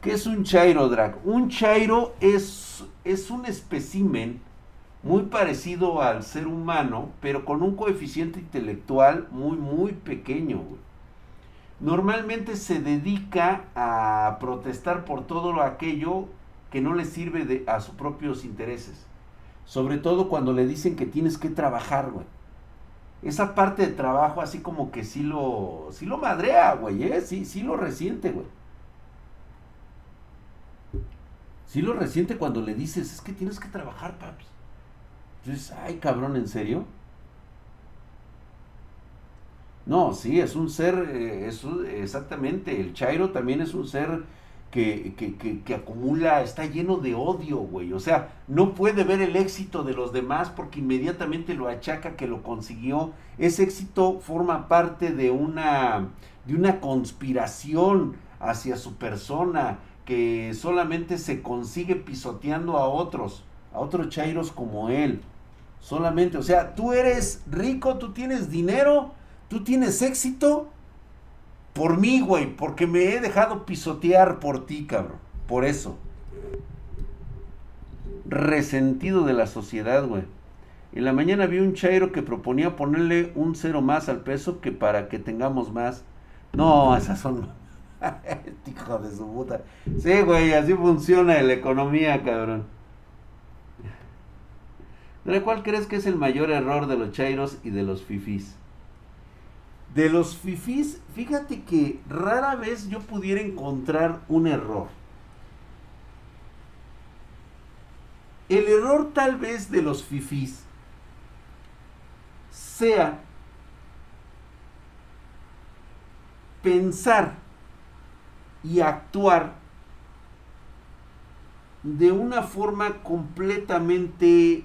¿Qué es un chairo, Drag? Un chairo es, es un espécimen muy parecido al ser humano, pero con un coeficiente intelectual muy, muy pequeño. Güey. Normalmente se dedica a protestar por todo aquello que no le sirve a sus propios intereses. Sobre todo cuando le dicen que tienes que trabajar, güey. Esa parte de trabajo así como que sí lo, sí lo madrea, güey, ¿eh? Sí, sí lo resiente, güey. Sí lo resiente cuando le dices, es que tienes que trabajar, papi. Entonces, ay, cabrón, ¿en serio? No, sí, es un ser, eh, exactamente, el Chairo también es un ser que, que, que, acumula, está lleno de odio, güey. O sea, no puede ver el éxito de los demás porque inmediatamente lo achaca que lo consiguió. Ese éxito forma parte de una, de una conspiración hacia su persona que solamente se consigue pisoteando a otros, a otros chairos como él. Solamente, o sea, tú eres rico, tú tienes dinero, tú tienes éxito, por mí, güey, porque me he dejado pisotear por ti, cabrón. Por eso. Resentido de la sociedad, güey. En la mañana vi un chairo que proponía ponerle un cero más al peso que para que tengamos más. No, esas son... Hijo de su puta. Sí, güey, así funciona la economía, cabrón. ¿Cuál crees que es el mayor error de los chairos y de los fifís? De los fifís, fíjate que rara vez yo pudiera encontrar un error. El error tal vez de los fifís sea pensar y actuar de una forma completamente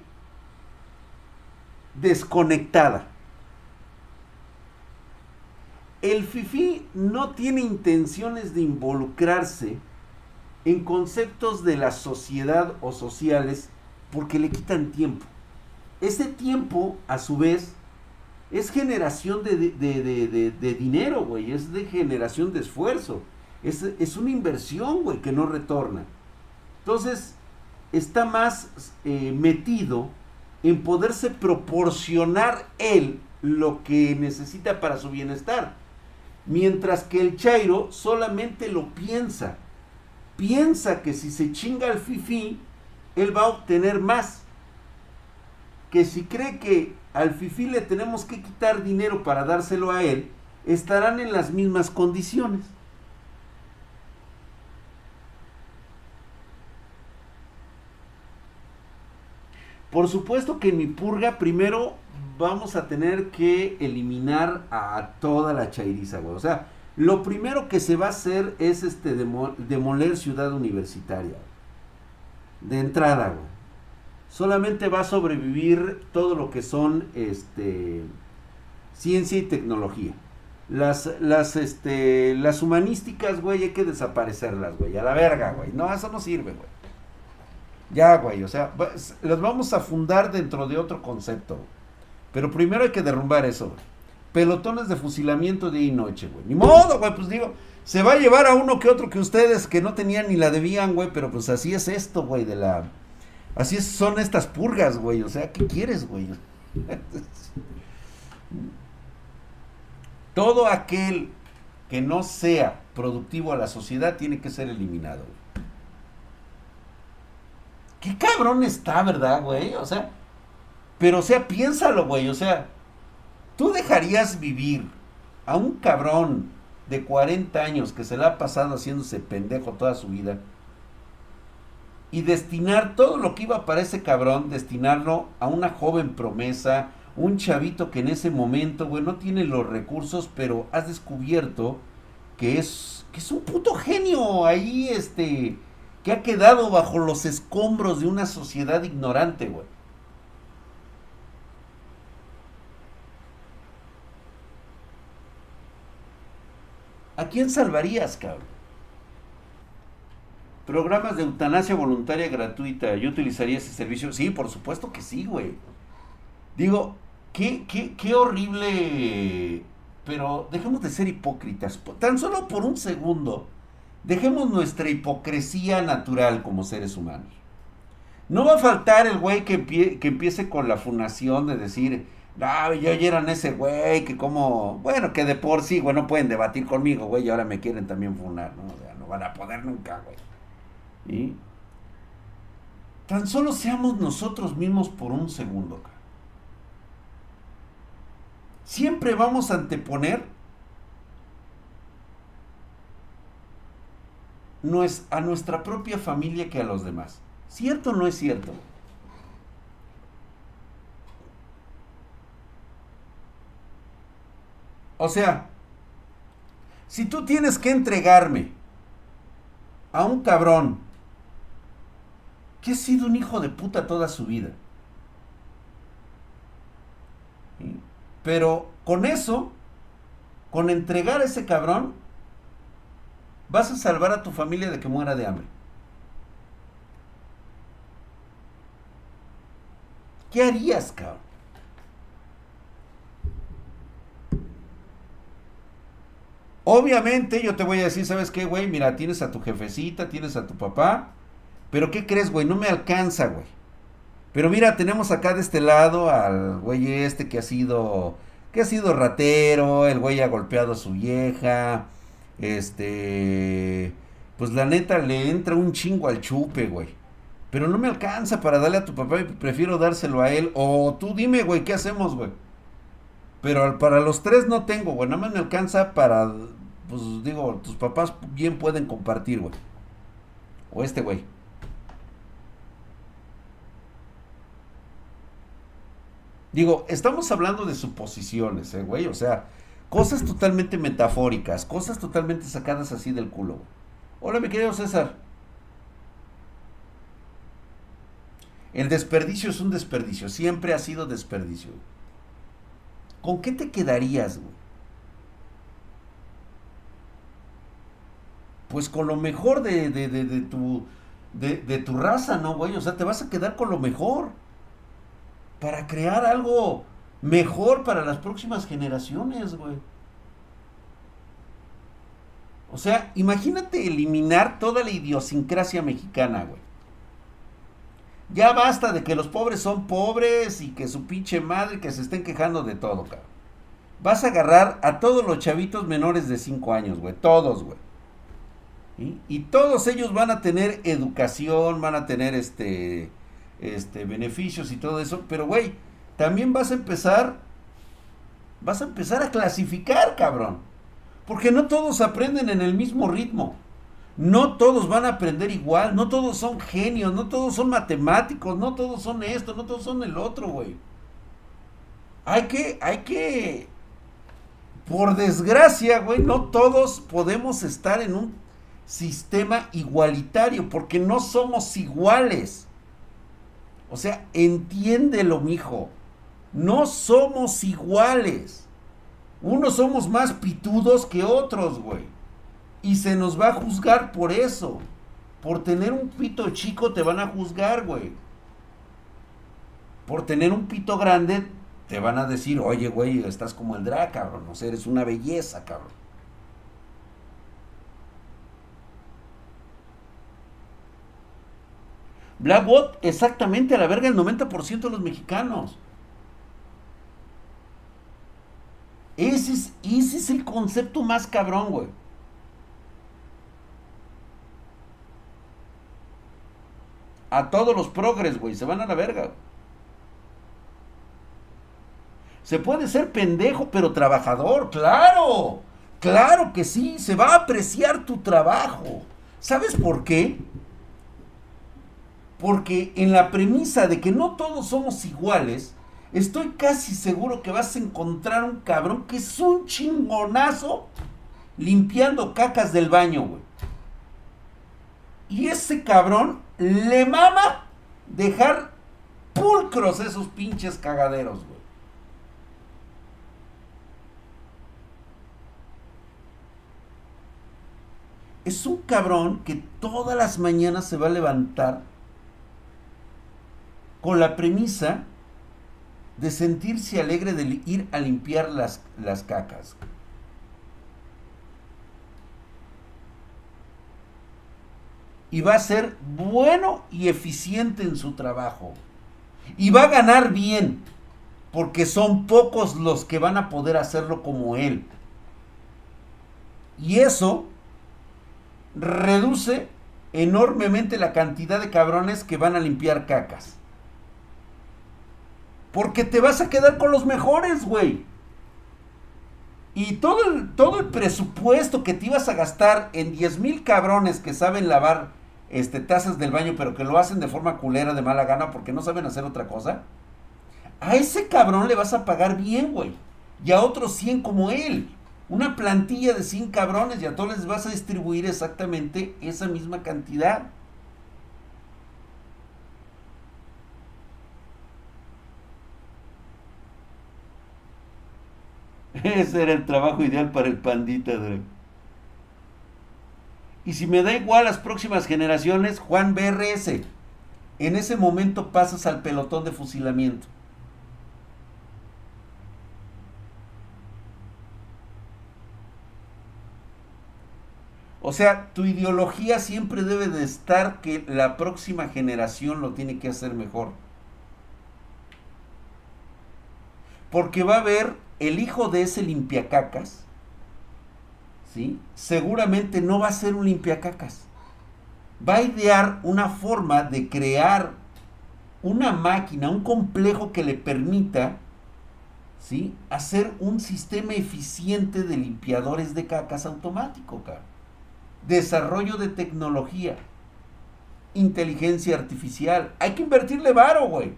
desconectada. El FIFI no tiene intenciones de involucrarse en conceptos de la sociedad o sociales porque le quitan tiempo. Ese tiempo, a su vez, es generación de, dinero, güey, es de generación de esfuerzo. Es, es una inversión, güey, que no retorna. Entonces, está más eh, metido en poderse proporcionar él lo que necesita para su bienestar. Mientras que el Chairo solamente lo piensa. Piensa que si se chinga al Fifi, él va a obtener más. Que si cree que al Fifi le tenemos que quitar dinero para dárselo a él, estarán en las mismas condiciones. Por supuesto que en mi purga primero vamos a tener que eliminar a toda la chairiza, güey. O sea, lo primero que se va a hacer es este demoler ciudad universitaria. De entrada, güey. Solamente va a sobrevivir todo lo que son este ciencia y tecnología. Las, las, este, las humanísticas, güey, hay que desaparecerlas, güey. A la verga, güey. No, eso no sirve, güey. Ya, güey, o sea, las vamos a fundar dentro de otro concepto. Pero primero hay que derrumbar eso, güey. Pelotones de fusilamiento día y noche, güey. Ni modo, güey, pues digo, se va a llevar a uno que otro que ustedes que no tenían ni la debían, güey, pero pues así es esto, güey, de la... Así son estas purgas, güey, o sea, ¿qué quieres, güey? Todo aquel que no sea productivo a la sociedad tiene que ser eliminado. Güey. Qué cabrón está, ¿verdad, güey? O sea, pero o sea, piénsalo, güey, o sea, tú dejarías vivir a un cabrón de 40 años que se le ha pasado haciéndose pendejo toda su vida y destinar todo lo que iba para ese cabrón, destinarlo a una joven promesa, un chavito que en ese momento, güey, no tiene los recursos, pero has descubierto que es, que es un puto genio ahí, este, que ha quedado bajo los escombros de una sociedad ignorante, güey. ¿A quién salvarías, cabrón? Programas de eutanasia voluntaria gratuita. ¿Yo utilizaría ese servicio? Sí, por supuesto que sí, güey. Digo, qué, qué, qué horrible. Pero dejemos de ser hipócritas. Tan solo por un segundo Dejemos nuestra hipocresía natural como seres humanos. No va a faltar el güey que, que empiece con la fundación de decir, ah, ya eran ese güey, que como, bueno, que de por sí, güey, no pueden debatir conmigo, güey, y ahora me quieren también funar, ¿no? O sea, no van a poder nunca, güey. Tan solo seamos nosotros mismos por un segundo, Siempre vamos a anteponer no es a nuestra propia familia que a los demás. ¿Cierto o no es cierto? O sea, si tú tienes que entregarme a un cabrón que ha sido un hijo de puta toda su vida, pero con eso, con entregar a ese cabrón, vas a salvar a tu familia de que muera de hambre. ¿Qué harías, cabrón? Obviamente yo te voy a decir, ¿sabes qué, güey? Mira, tienes a tu jefecita, tienes a tu papá, pero ¿qué crees, güey? No me alcanza, güey. Pero mira, tenemos acá de este lado al güey este que ha sido, que ha sido ratero, el güey ha golpeado a su vieja, este, pues la neta le entra un chingo al chupe, güey. Pero no me alcanza para darle a tu papá y prefiero dárselo a él. O tú dime, güey, ¿qué hacemos, güey? Pero para los tres no tengo, güey. Nada más me alcanza para, pues digo, tus papás bien pueden compartir, güey. O este, güey. Digo, estamos hablando de suposiciones, eh, güey. O sea, Cosas totalmente metafóricas, cosas totalmente sacadas así del culo. Hola, mi querido César. El desperdicio es un desperdicio, siempre ha sido desperdicio. ¿Con qué te quedarías, güey? Pues con lo mejor de, de, de, tu, de, tu raza, ¿no, güey? O sea, te vas a quedar con lo mejor. Para crear algo mejor para las próximas generaciones, güey. O sea, imagínate eliminar toda la idiosincrasia mexicana, güey. Ya basta de que los pobres son pobres y que su pinche madre que se estén quejando de todo, cabrón. Vas a agarrar a todos los chavitos menores de 5 años, güey. Todos, güey. Y todos ellos van a tener educación, van a tener este, este, beneficios y todo eso. Pero, güey, también vas a empezar, vas a empezar a clasificar, cabrón. Porque no todos aprenden en el mismo ritmo. No todos van a aprender igual, no todos son genios, no todos son matemáticos, no todos son esto, no todos son el otro, güey. Hay que, hay que, por desgracia, güey, no todos podemos estar en un sistema igualitario, porque no somos iguales. O sea, entiéndelo, mijo. No somos iguales. Unos somos más pitudos que otros, güey. Y se nos va a juzgar por eso. Por tener un pito chico te van a juzgar, güey. Por tener un pito grande te van a decir, oye, güey, estás como el drag, cabrón. O sea, eres una belleza, cabrón. Blackbot, exactamente a la verga el 90% de los mexicanos. Ese es, ese es el concepto más cabrón, güey. A todos los progres, güey, se van a la verga. Se puede ser pendejo, pero trabajador, claro. Claro que sí, se va a apreciar tu trabajo. ¿Sabes por qué? Porque en la premisa de que no todos somos iguales, Estoy casi seguro que vas a encontrar un cabrón que es un chingonazo limpiando cacas del baño, güey. Y ese cabrón le mama dejar pulcros esos pinches cagaderos, güey. Es un cabrón que todas las mañanas se va a levantar con la premisa de sentirse alegre de ir a limpiar las, las cacas. y va a ser bueno y eficiente en su trabajo. Y va a ganar bien, porque son pocos los que van a poder hacerlo como él. Y eso reduce enormemente la cantidad de cabrones que van a limpiar cacas. Porque te vas a quedar con los mejores, güey. Y todo el, todo el presupuesto que te ibas a gastar en 10 mil cabrones que saben lavar este, tazas del baño, pero que lo hacen de forma culera, de mala gana, porque no saben hacer otra cosa. A ese cabrón le vas a pagar bien, güey. Y a otros 100 como él. Una plantilla de 100 cabrones y a todos les vas a distribuir exactamente esa misma cantidad. Ese era el trabajo ideal para el pandita, Y si me da igual las próximas generaciones, Juan BRS. En ese momento pasas al pelotón de fusilamiento. O sea, tu ideología siempre debe de estar que la próxima generación lo tiene que hacer mejor. Porque va a haber el hijo de ese limpiacacas, ¿sí? seguramente no va a ser un limpiacacas. Va a idear una forma de crear una máquina, un complejo que le permita ¿sí? hacer un sistema eficiente de limpiadores de cacas automático. Desarrollo de tecnología, inteligencia artificial. Hay que invertirle varo, güey.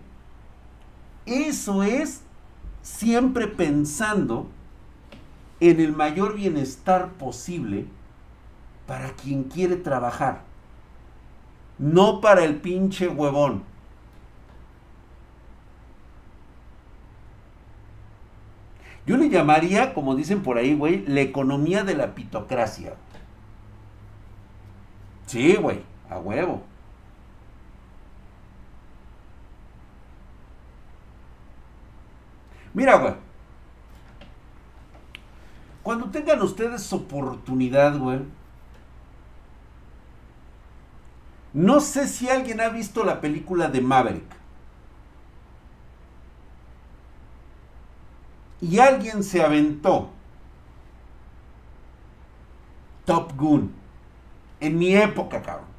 Eso es siempre pensando en el mayor bienestar posible para quien quiere trabajar, no para el pinche huevón. Yo le llamaría, como dicen por ahí, güey, la economía de la pitocracia. Sí, güey, a huevo. Mira, güey. Cuando tengan ustedes oportunidad, güey. No sé si alguien ha visto la película de Maverick. Y alguien se aventó. Top Gun. En mi época, cabrón.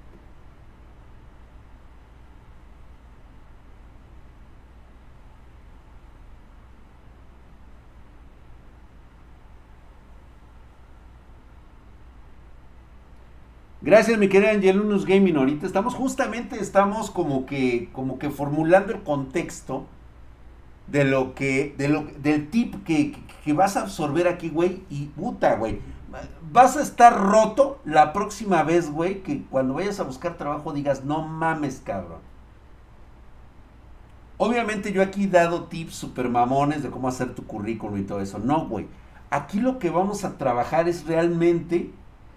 Gracias, mi querida Angelunus Gaming. Ahorita estamos justamente, estamos como que, como que formulando el contexto de lo que, de lo, del tip que, que vas a absorber aquí, güey. Y puta, güey. Vas a estar roto la próxima vez, güey, que cuando vayas a buscar trabajo digas, no mames, cabrón. Obviamente yo aquí he dado tips super mamones de cómo hacer tu currículum y todo eso. No, güey. Aquí lo que vamos a trabajar es realmente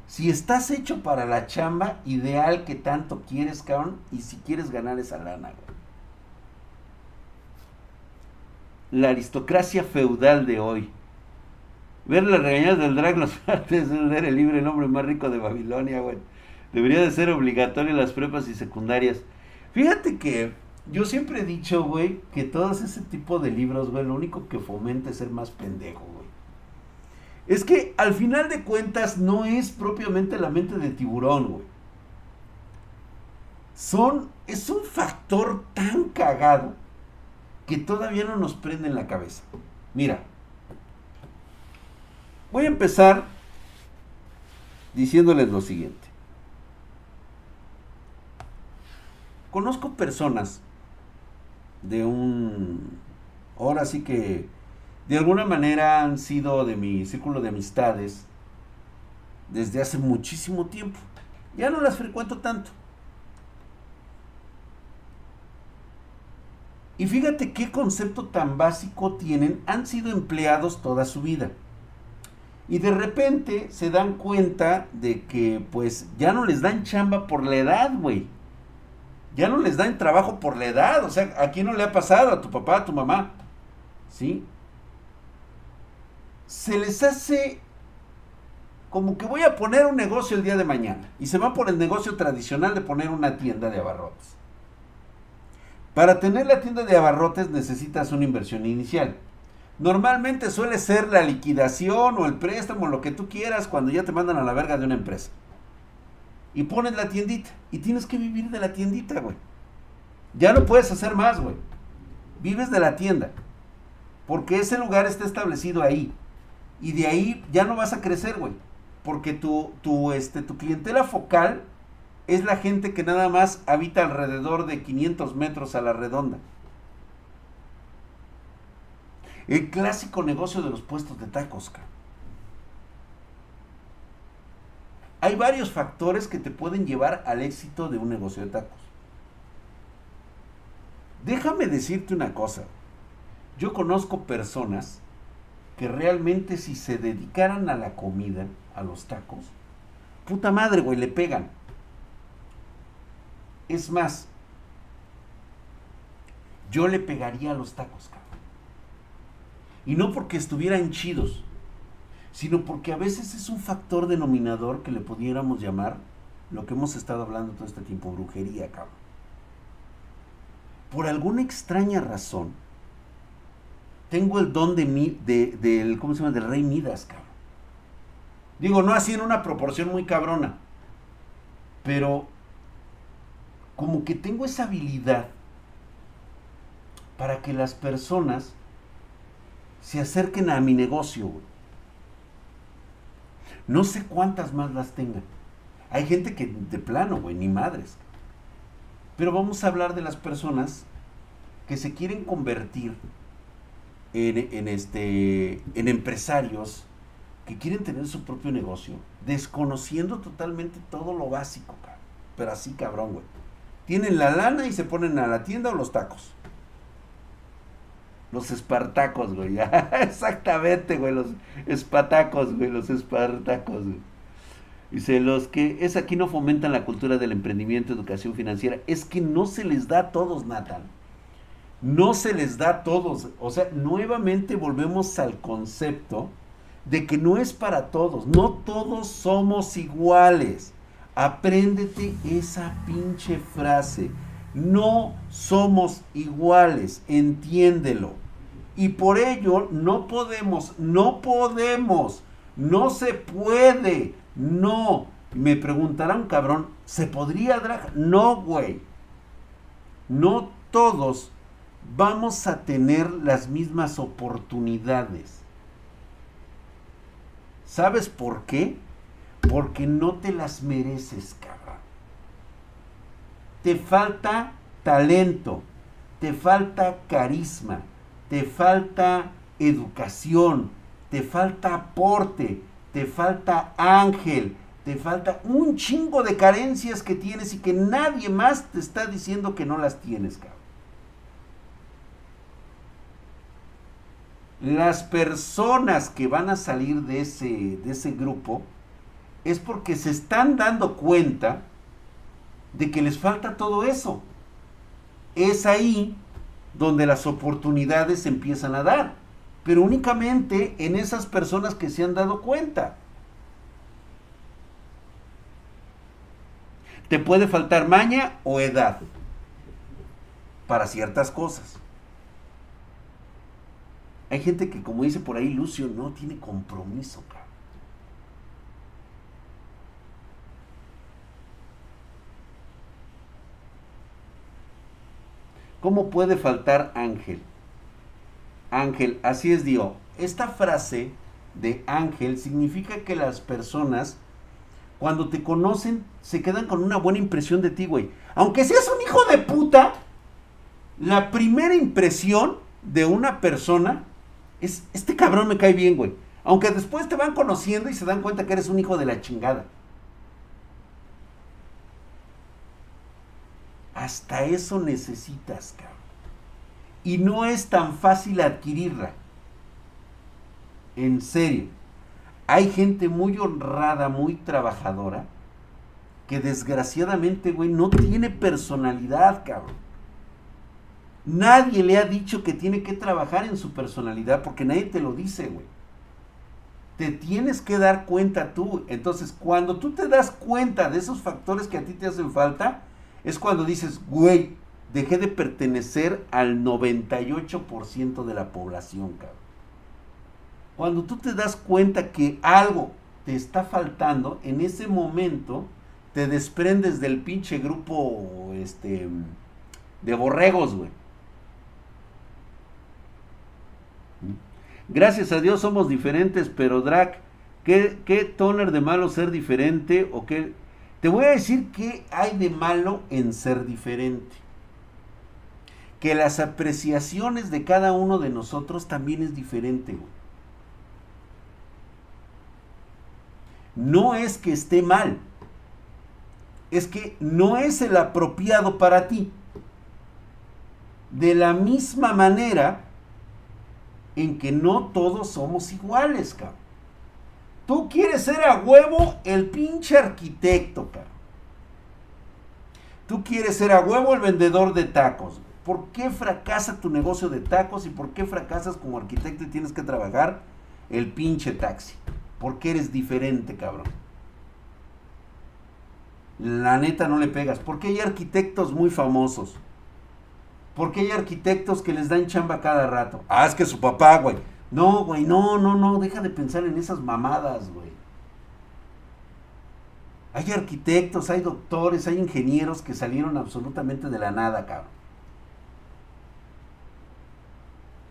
si estás hecho para la chamba ideal que tanto quieres, cabrón, y si quieres ganar esa lana, güey. La aristocracia feudal de hoy. Ver las regañadas del drag los martes es el libro El hombre más rico de Babilonia, güey. Debería de ser obligatorio en las prepas y secundarias. Fíjate que yo siempre he dicho, güey, que todos ese tipo de libros, güey, lo único que fomenta es ser más pendejo, güey. Es que al final de cuentas no es propiamente la mente de tiburón, güey. Son, es un factor tan cagado que todavía no nos prende en la cabeza. Mira, voy a empezar diciéndoles lo siguiente. Conozco personas de un, ahora sí que de alguna manera han sido de mi círculo de amistades desde hace muchísimo tiempo. Ya no las frecuento tanto. Y fíjate qué concepto tan básico tienen, han sido empleados toda su vida. Y de repente se dan cuenta de que pues ya no les dan chamba por la edad, güey. Ya no les dan trabajo por la edad. O sea, ¿a quién no le ha pasado? A tu papá, a tu mamá. ¿Sí? Se les hace como que voy a poner un negocio el día de mañana. Y se va por el negocio tradicional de poner una tienda de abarrotes. Para tener la tienda de abarrotes necesitas una inversión inicial. Normalmente suele ser la liquidación o el préstamo, lo que tú quieras, cuando ya te mandan a la verga de una empresa. Y pones la tiendita. Y tienes que vivir de la tiendita, güey. Ya no puedes hacer más, güey. Vives de la tienda. Porque ese lugar está establecido ahí. Y de ahí ya no vas a crecer, güey. Porque tu, tu, este, tu clientela focal es la gente que nada más habita alrededor de 500 metros a la redonda. El clásico negocio de los puestos de tacos. Hay varios factores que te pueden llevar al éxito de un negocio de tacos. Déjame decirte una cosa. Yo conozco personas que realmente si se dedicaran a la comida, a los tacos, puta madre, güey, le pegan. Es más, yo le pegaría a los tacos, cabrón. Y no porque estuvieran chidos, sino porque a veces es un factor denominador que le pudiéramos llamar lo que hemos estado hablando todo este tiempo, brujería, cabrón. Por alguna extraña razón, tengo el don de, mi, de, del, ¿cómo se llama? Del rey Midas, cabrón. Digo, no así en una proporción muy cabrona, pero como que tengo esa habilidad para que las personas se acerquen a mi negocio. No sé cuántas más las tengan. Hay gente que de plano, güey, ni madres. Pero vamos a hablar de las personas que se quieren convertir en, este, en empresarios que quieren tener su propio negocio, desconociendo totalmente todo lo básico, pero así cabrón, güey. Tienen la lana y se ponen a la tienda o los tacos. Los espartacos, güey. Exactamente, güey. Los espatacos, güey. Los espartacos, güey. Dice, los que es aquí no fomentan la cultura del emprendimiento, educación financiera. Es que no se les da a todos, Nathan. No se les da a todos. O sea, nuevamente volvemos al concepto de que no es para todos. No todos somos iguales. Apréndete esa pinche frase. No somos iguales, entiéndelo. Y por ello no podemos, no podemos, no se puede, no. Me preguntarán, cabrón, ¿se podría drag? No, güey. No todos vamos a tener las mismas oportunidades. ¿Sabes por qué? Porque no te las mereces, cabrón te falta talento, te falta carisma, te falta educación, te falta aporte, te falta ángel, te falta un chingo de carencias que tienes y que nadie más te está diciendo que no las tienes, cabrón. Las personas que van a salir de ese, de ese grupo es porque se están dando cuenta de que les falta todo eso. Es ahí donde las oportunidades se empiezan a dar, pero únicamente en esas personas que se han dado cuenta. Te puede faltar maña o edad para ciertas cosas. Hay gente que, como dice por ahí Lucio, no tiene compromiso. ¿Cómo puede faltar ángel? Ángel, así es Dios. Esta frase de ángel significa que las personas, cuando te conocen, se quedan con una buena impresión de ti, güey. Aunque seas un hijo de puta, la primera impresión de una persona es, este cabrón me cae bien, güey. Aunque después te van conociendo y se dan cuenta que eres un hijo de la chingada. Hasta eso necesitas, cabrón. Y no es tan fácil adquirirla. En serio. Hay gente muy honrada, muy trabajadora, que desgraciadamente, güey, no tiene personalidad, cabrón. Nadie le ha dicho que tiene que trabajar en su personalidad porque nadie te lo dice, güey. te tienes que dar cuenta tú. Entonces, cuando tú te das cuenta de esos factores que a ti te hacen falta, es cuando dices, güey, dejé de pertenecer al 98% de la población, cabrón. Cuando tú te das cuenta que algo te está faltando, en ese momento te desprendes del pinche grupo este, de borregos, güey. Gracias a Dios somos diferentes, pero Drac, ¿qué, ¿qué toner de malo ser diferente? ¿O qué? Te voy a decir qué hay de malo en ser diferente. Que las apreciaciones de cada uno de nosotros también es diferente. No es que esté mal, es que no es el apropiado para ti. De la misma manera en que no todos somos iguales, cabrón. Tú quieres ser a huevo el pinche arquitecto, cabrón. Tú quieres ser a huevo el vendedor de tacos. ¿Por qué fracasa tu negocio de tacos y por qué fracasas como arquitecto y tienes que trabajar el pinche taxi? Porque eres diferente, cabrón. La neta no le pegas. Porque hay arquitectos muy famosos. Porque hay arquitectos que les dan chamba cada rato. Ah, es que su papá, güey. No, güey, no, no, no. Deja de pensar en esas mamadas, güey. Hay arquitectos, hay doctores, hay ingenieros que salieron absolutamente de la nada, cabrón.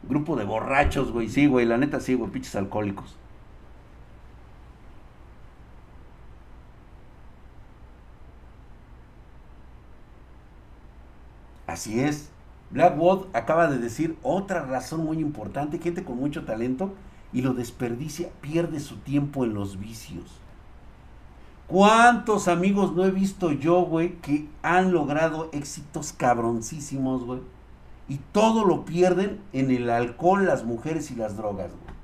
Grupo de borrachos, güey. Sí, güey, la neta sí, güey, pinches alcohólicos. Así es. Blackwood acaba de decir otra razón muy importante, gente con mucho talento y lo desperdicia, pierde su tiempo en los vicios. ¿Cuántos amigos no he visto yo, güey, que han logrado éxitos cabroncísimos, güey? Y todo lo pierden en el alcohol, las mujeres y las drogas, güey.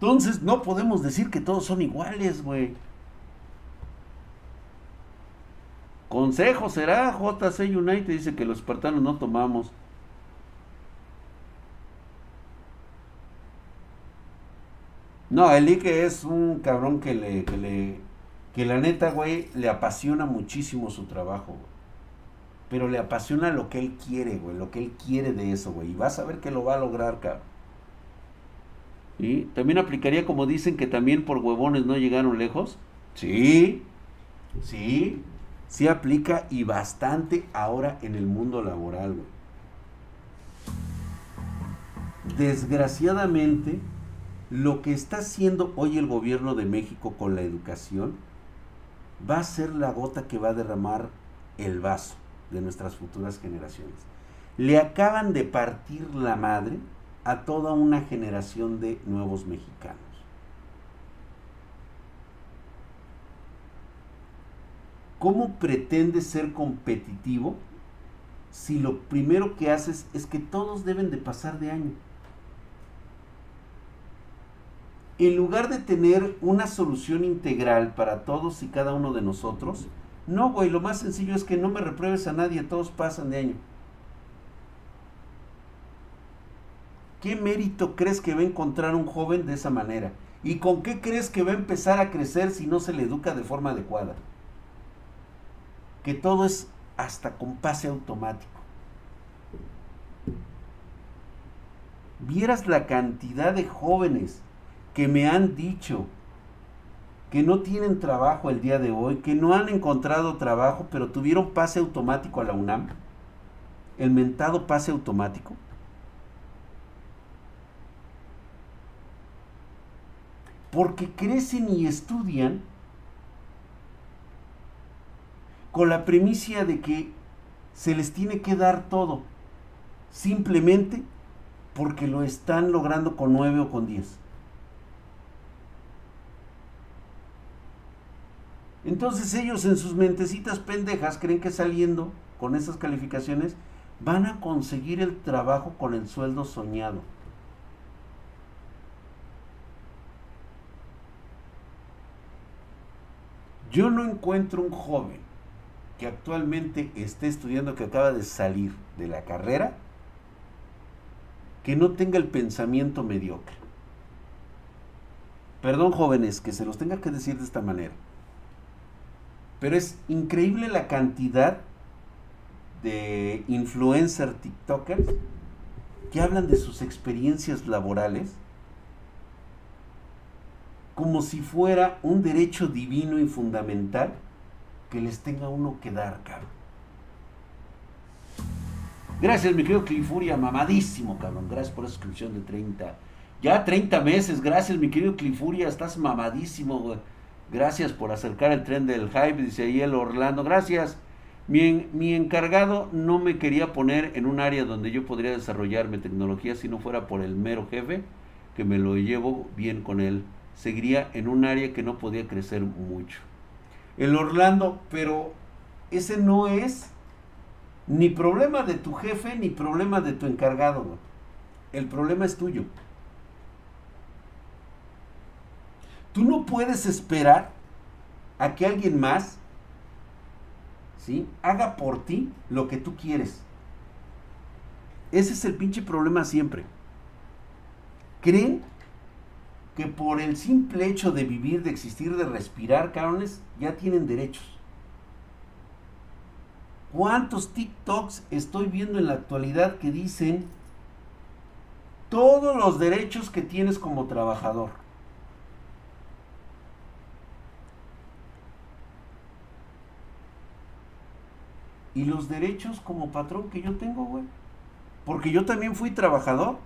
Entonces no podemos decir que todos son iguales, güey. Consejo será, JC United dice que los espartanos no tomamos. No, el Ike es un cabrón que le, que le, que la neta, güey, le apasiona muchísimo su trabajo, güey. Pero le apasiona lo que él quiere, güey, lo que él quiere de eso, güey. Y vas a ver que lo va a lograr, cabrón. Y también aplicaría como dicen que también por huevones no llegaron lejos. Sí, sí, sí aplica y bastante ahora en el mundo laboral. Desgraciadamente, lo que está haciendo hoy el gobierno de México con la educación va a ser la gota que va a derramar el vaso de nuestras futuras generaciones. Le acaban de partir la madre a toda una generación de nuevos mexicanos. ¿Cómo pretendes ser competitivo si lo primero que haces es que todos deben de pasar de año? En lugar de tener una solución integral para todos y cada uno de nosotros, no, güey, lo más sencillo es que no me repruebes a nadie, todos pasan de año. ¿Qué mérito crees que va a encontrar un joven de esa manera? ¿Y con qué crees que va a empezar a crecer si no se le educa de forma adecuada? Que todo es hasta con pase automático. Vieras la cantidad de jóvenes que me han dicho que no tienen trabajo el día de hoy, que no han encontrado trabajo, pero tuvieron pase automático a la UNAM, el mentado pase automático. Porque crecen y estudian con la premisa de que se les tiene que dar todo, simplemente porque lo están logrando con 9 o con 10. Entonces ellos en sus mentecitas pendejas creen que saliendo con esas calificaciones van a conseguir el trabajo con el sueldo soñado. Yo no encuentro un joven que actualmente esté estudiando, que acaba de salir de la carrera, que no tenga el pensamiento mediocre. Perdón jóvenes que se los tenga que decir de esta manera. Pero es increíble la cantidad de influencer TikTokers que hablan de sus experiencias laborales como si fuera un derecho divino y fundamental que les tenga uno que dar, cabrón. Gracias, mi querido Clifuria, mamadísimo, cabrón. Gracias por esa suscripción de 30. Ya 30 meses, gracias, mi querido Clifuria, estás mamadísimo, güey. Gracias por acercar el tren del hype, dice ahí el Orlando. Gracias. Mi, mi, encargado no me quería poner en un área donde yo podría desarrollarme tecnología si no fuera por el mero jefe, que me lo llevo bien con él. Seguiría en un área que no podía crecer mucho. El Orlando, pero ese no es ni problema de tu jefe ni problema de tu encargado. El problema es tuyo. Tú no puedes esperar a que alguien más ¿sí? haga por ti lo que tú quieres. Ese es el pinche problema siempre. Creen que por el simple hecho de vivir, de existir, de respirar, cabrones, ya tienen derechos. ¿Cuántos TikToks estoy viendo en la actualidad que dicen todos los derechos que tienes como trabajador? y los derechos como patrón que yo tengo, güey. Porque yo también fui trabajador.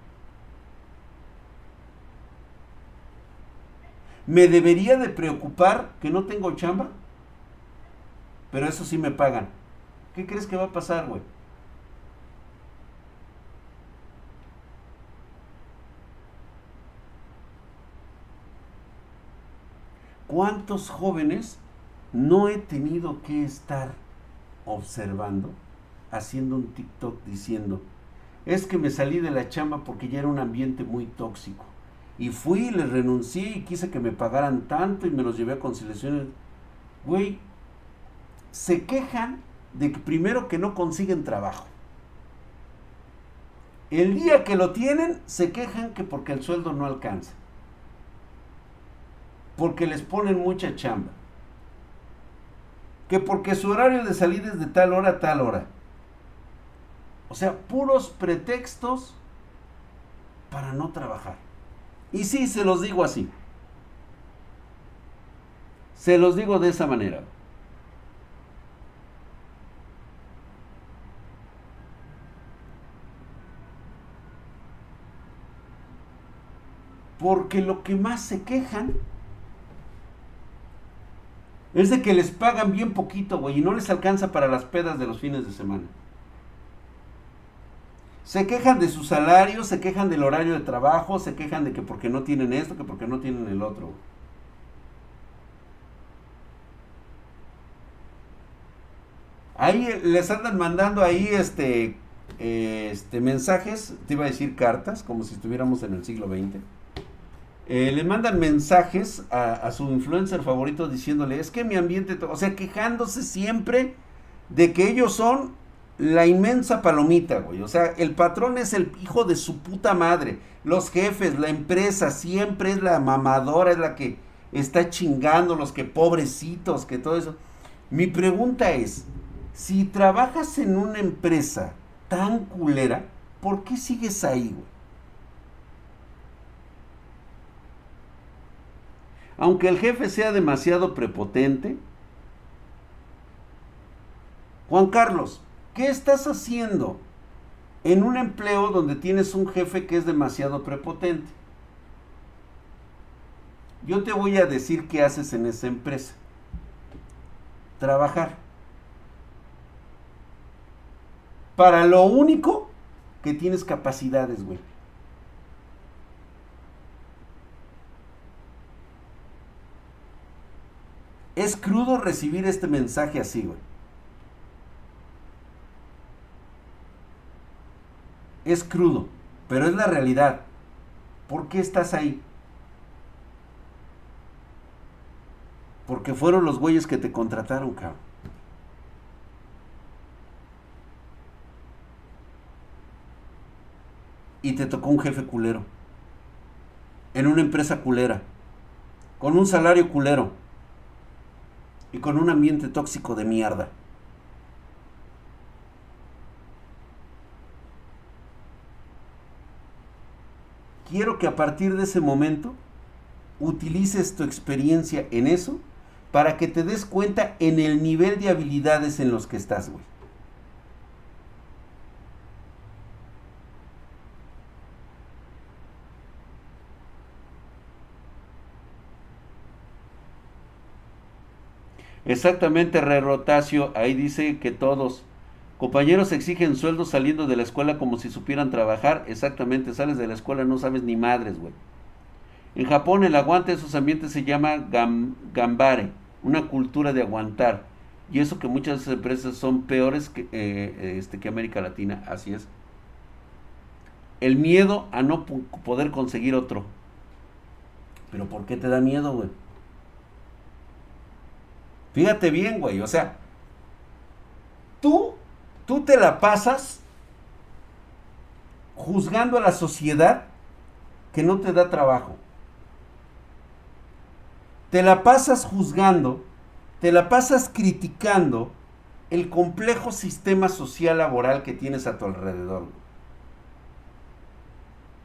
¿Me debería de preocupar que no tengo chamba? Pero eso sí me pagan. ¿Qué crees que va a pasar, güey? ¿Cuántos jóvenes no he tenido que estar observando, haciendo un TikTok diciendo, es que me salí de la chamba porque ya era un ambiente muy tóxico. Y fui, le renuncié y quise que me pagaran tanto y me los llevé a conciliaciones. Güey, se quejan de que primero que no consiguen trabajo. El día que lo tienen, se quejan que porque el sueldo no alcanza. Porque les ponen mucha chamba que porque su horario de salida es de tal hora a tal hora. O sea, puros pretextos para no trabajar. Y sí, se los digo así. Se los digo de esa manera. Porque lo que más se quejan es de que les pagan bien poquito, güey, y no les alcanza para las pedas de los fines de semana. Se quejan de su salario, se quejan del horario de trabajo, se quejan de que porque no tienen esto, que porque no tienen el otro. Ahí les andan mandando ahí este, este mensajes, te iba a decir cartas, como si estuviéramos en el siglo XX eh, le mandan mensajes a, su influencer favorito diciéndole, es que mi ambiente, o sea, quejándose siempre de que ellos son la inmensa palomita, güey. O sea, el patrón es el hijo de su puta madre. Los jefes, la empresa, siempre es la mamadora, es la que está chingando, los que pobrecitos, que todo eso. Mi pregunta es, si trabajas en una empresa tan culera, ¿por qué sigues ahí, güey? Aunque el jefe sea demasiado prepotente. Juan Carlos, ¿qué estás haciendo en un empleo donde tienes un jefe que es demasiado prepotente? Yo te voy a decir qué haces en esa empresa. Trabajar. Para lo único que tienes capacidades, güey. Es crudo recibir este mensaje así, güey. Es crudo, pero es la realidad. ¿Por qué estás ahí? Porque fueron los güeyes que te contrataron, cabrón. Y te tocó un jefe culero. En una empresa culera. con un salario culero y con un ambiente tóxico de mierda. Quiero que a partir de ese momento utilices tu experiencia en eso para que te des cuenta en el nivel de habilidades en los que estás, güey. Exactamente, Re Rotacio, ahí dice que todos. Compañeros exigen sueldos saliendo de la escuela como si supieran trabajar. Exactamente, sales de la escuela, no sabes ni madres, güey. En Japón el aguante de esos ambientes se llama gambare, una cultura de aguantar. Y eso que muchas empresas son peores que, eh, este, que América Latina, así es. El miedo a no poder conseguir otro. Pero ¿por qué te da miedo, güey? Fíjate bien, güey, o sea, tú, tú te la pasas juzgando a la sociedad que no te da trabajo. Te la pasas juzgando, te la pasas criticando el complejo sistema social laboral que tienes a tu alrededor.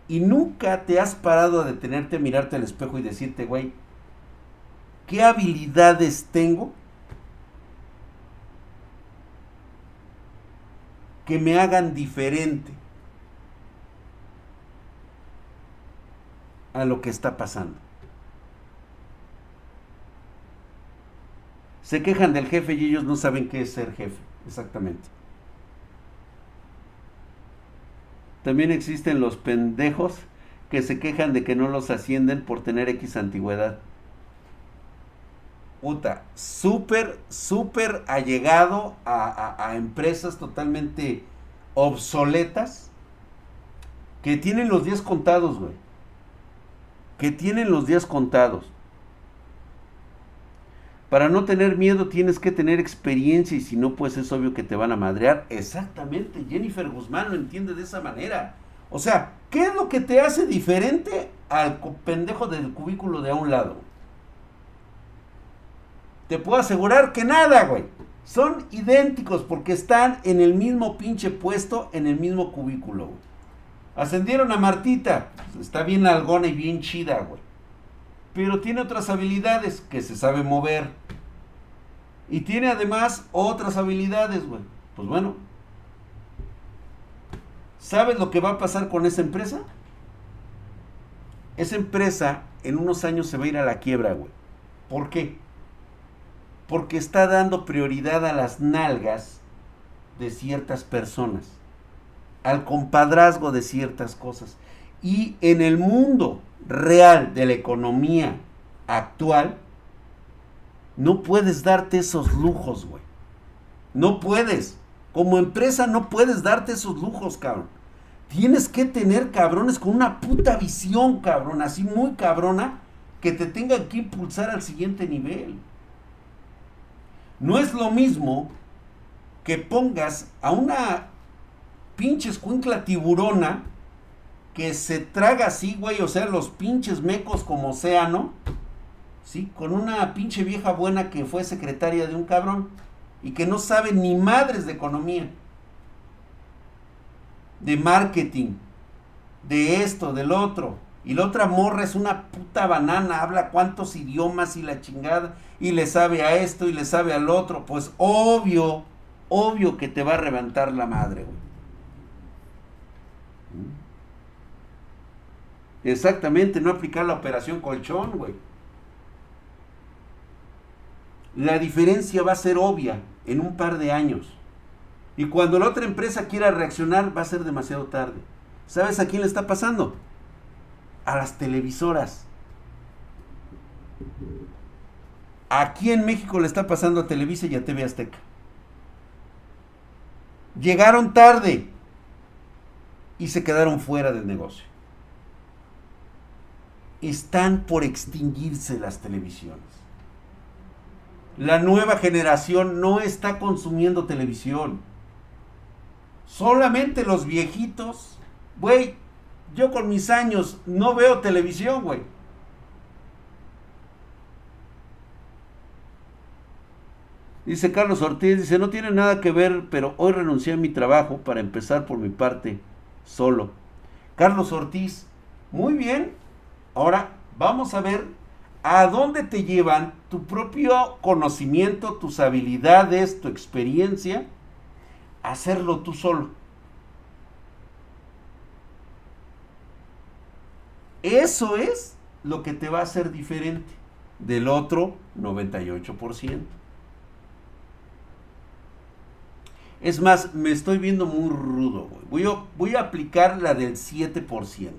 Y nunca te has parado a detenerte, mirarte al espejo y decirte, güey, ¿Qué habilidades tengo que me hagan diferente a lo que está pasando? Se quejan del jefe y ellos no saben qué es ser jefe, exactamente. También existen los pendejos que se quejan de que no los ascienden por tener X antigüedad puta, súper, súper allegado a, a, empresas totalmente obsoletas que tienen los días contados, güey. Que tienen los días contados. Para no tener miedo tienes que tener experiencia y si no, pues es obvio que te van a madrear. Exactamente, Jennifer Guzmán lo entiende de esa manera. O sea, ¿qué es lo que te hace diferente al pendejo del cubículo de a un lado? Te puedo asegurar que nada, güey. Son idénticos porque están en el mismo pinche puesto, en el mismo cubículo, güey. Ascendieron a Martita. Está bien algona y bien chida, güey. Pero tiene otras habilidades que se sabe mover. Y tiene además otras habilidades, güey. Pues bueno. ¿Sabes lo que va a pasar con esa empresa? Esa empresa en unos años se va a ir a la quiebra, güey. ¿Por qué? Porque está dando prioridad a las nalgas de ciertas personas, al compadrazgo de ciertas cosas. Y en el mundo real de la economía actual, no puedes darte esos lujos, güey. No puedes. Como empresa no puedes darte esos lujos, cabrón. Tienes que tener cabrones con una puta visión, cabrón, así muy cabrona, que te tengan que impulsar al siguiente nivel. No es lo mismo que pongas a una pinche escuincla tiburona que se traga así, güey, o sea, los pinches mecos como océano, ¿sí? Con una pinche vieja buena que fue secretaria de un cabrón y que no sabe ni madres de economía, de marketing, de esto, del otro. Y la otra morra es una puta banana, habla cuántos idiomas y la chingada, y le sabe a esto y le sabe al otro. Pues obvio, obvio que te va a reventar la madre, güey. ¿Mm? Exactamente, no aplicar la operación colchón, güey. La diferencia va a ser obvia en un par de años. Y cuando la otra empresa quiera reaccionar, va a ser demasiado tarde. ¿Sabes a quién le está pasando? A las televisoras. Aquí en México le está pasando a Televisa y a TV Azteca. Llegaron tarde y se quedaron fuera del negocio. Están por extinguirse las televisiones. La nueva generación no está consumiendo televisión. Solamente los viejitos, güey, yo con mis años no veo televisión, güey. Dice Carlos Ortiz, dice, no tiene nada que ver, pero hoy renuncié a mi trabajo para empezar por mi parte solo. Carlos Ortiz, muy bien. Ahora vamos a ver a dónde te llevan tu propio conocimiento, tus habilidades, tu experiencia, hacerlo tú solo. Eso es lo que te va a hacer diferente del otro 98%. Es más, me estoy viendo muy rudo, Voy a, voy a aplicar la del 7%.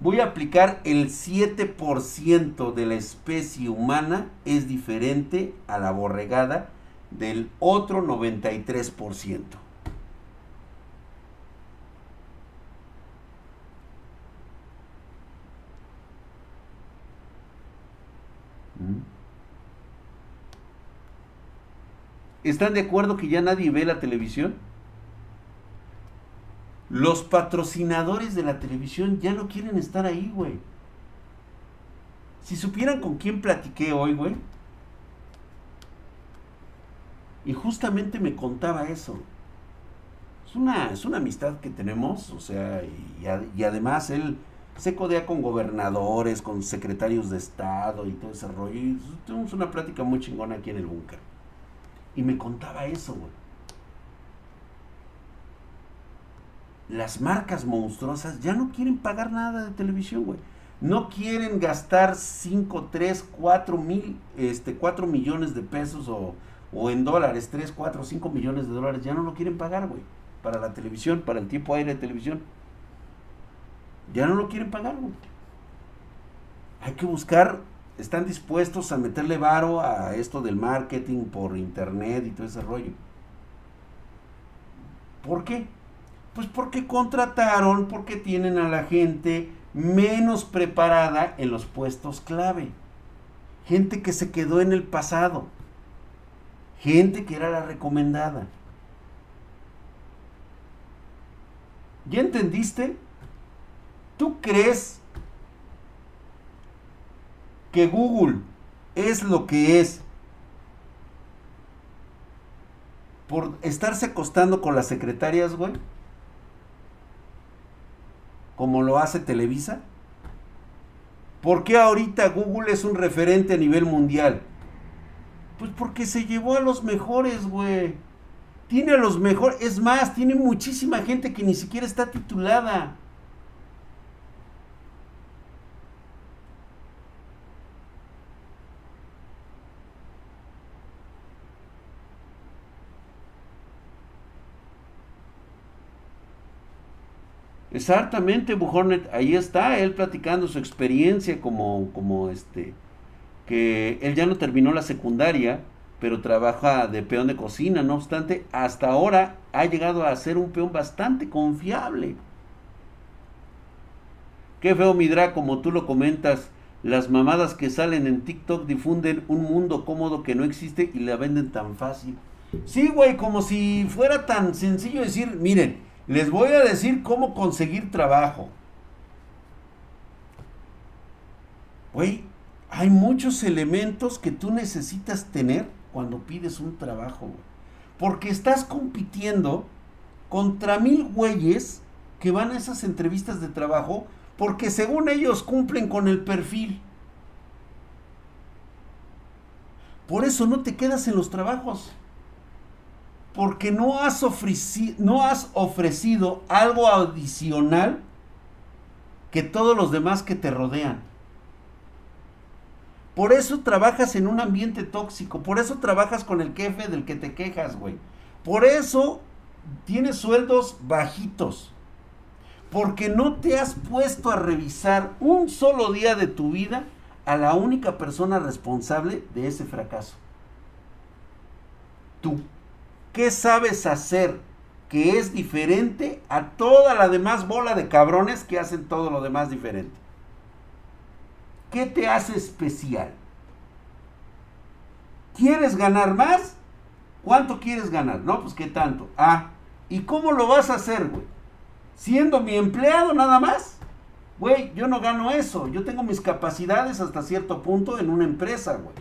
Voy a aplicar el 7% de la especie humana es diferente a la borregada del otro 93%. ¿Están de acuerdo que ya nadie ve la televisión? Los patrocinadores de la televisión ya no quieren estar ahí, güey. Si supieran con quién platiqué hoy, güey. Y justamente me contaba eso. Es una, es una amistad que tenemos, o sea, y, además él se codea con gobernadores, con secretarios de Estado y todo ese rollo. Y tuvimos una plática muy chingona aquí en el búnker. Y me contaba eso, güey. Las marcas monstruosas ya no quieren pagar nada de televisión, güey. No quieren gastar 5, 3, 4 mil, este, 4 millones de pesos o, o en dólares, 3, 4, 5 millones de dólares. Ya no lo quieren pagar, güey. Para la televisión, para el tiempo aire de televisión. Ya no lo quieren pagar, güey. Hay que buscar están dispuestos a meterle varo a esto del marketing por internet y todo ese rollo. ¿Por qué? Pues porque contrataron, porque tienen a la gente menos preparada en los puestos clave. Gente que se quedó en el pasado. Gente que era la recomendada. ¿Ya entendiste? ¿Tú crees que Google es lo que es por estarse acostando con las secretarias, güey, como lo hace Televisa? ¿Por qué ahorita Google es un referente a nivel mundial? Pues porque se llevó a los mejores, güey. Tiene a los mejores. Es más, tiene muchísima gente que ni siquiera está titulada. Exactamente, Bujornet, ahí está, él platicando su experiencia como, como este, que él ya no terminó la secundaria, pero trabaja de peón de cocina, no obstante, hasta ahora ha llegado a ser un peón bastante confiable. Qué feo, Midra, como tú lo comentas, las mamadas que salen en TikTok difunden un mundo cómodo que no existe y la venden tan fácil. Sí, güey, como si fuera tan sencillo decir, miren, les voy a decir cómo conseguir trabajo. Güey, hay muchos elementos que tú necesitas tener cuando pides un trabajo. Porque estás compitiendo contra mil güeyes que van a esas entrevistas de trabajo porque según ellos cumplen con el perfil. Por eso no te quedas en los trabajos porque no has, ofrecido, algo adicional que todos los demás que te rodean. Por eso trabajas en un ambiente tóxico, por eso trabajas con el jefe del que te quejas, güey. Por eso tienes sueldos bajitos. Porque no te has puesto a revisar un solo día de tu vida a la única persona responsable de ese fracaso. Tú. ¿Qué sabes hacer que es diferente a toda la demás bola de cabrones que hacen todo lo demás diferente? ¿Qué te hace especial? ¿Quieres ganar más? ¿Cuánto quieres ganar? No, pues qué tanto. Ah, ¿y cómo lo vas a hacer, güey? ¿Siendo mi empleado nada más? Güey, yo no gano eso. Yo tengo mis capacidades hasta cierto punto en una empresa, güey.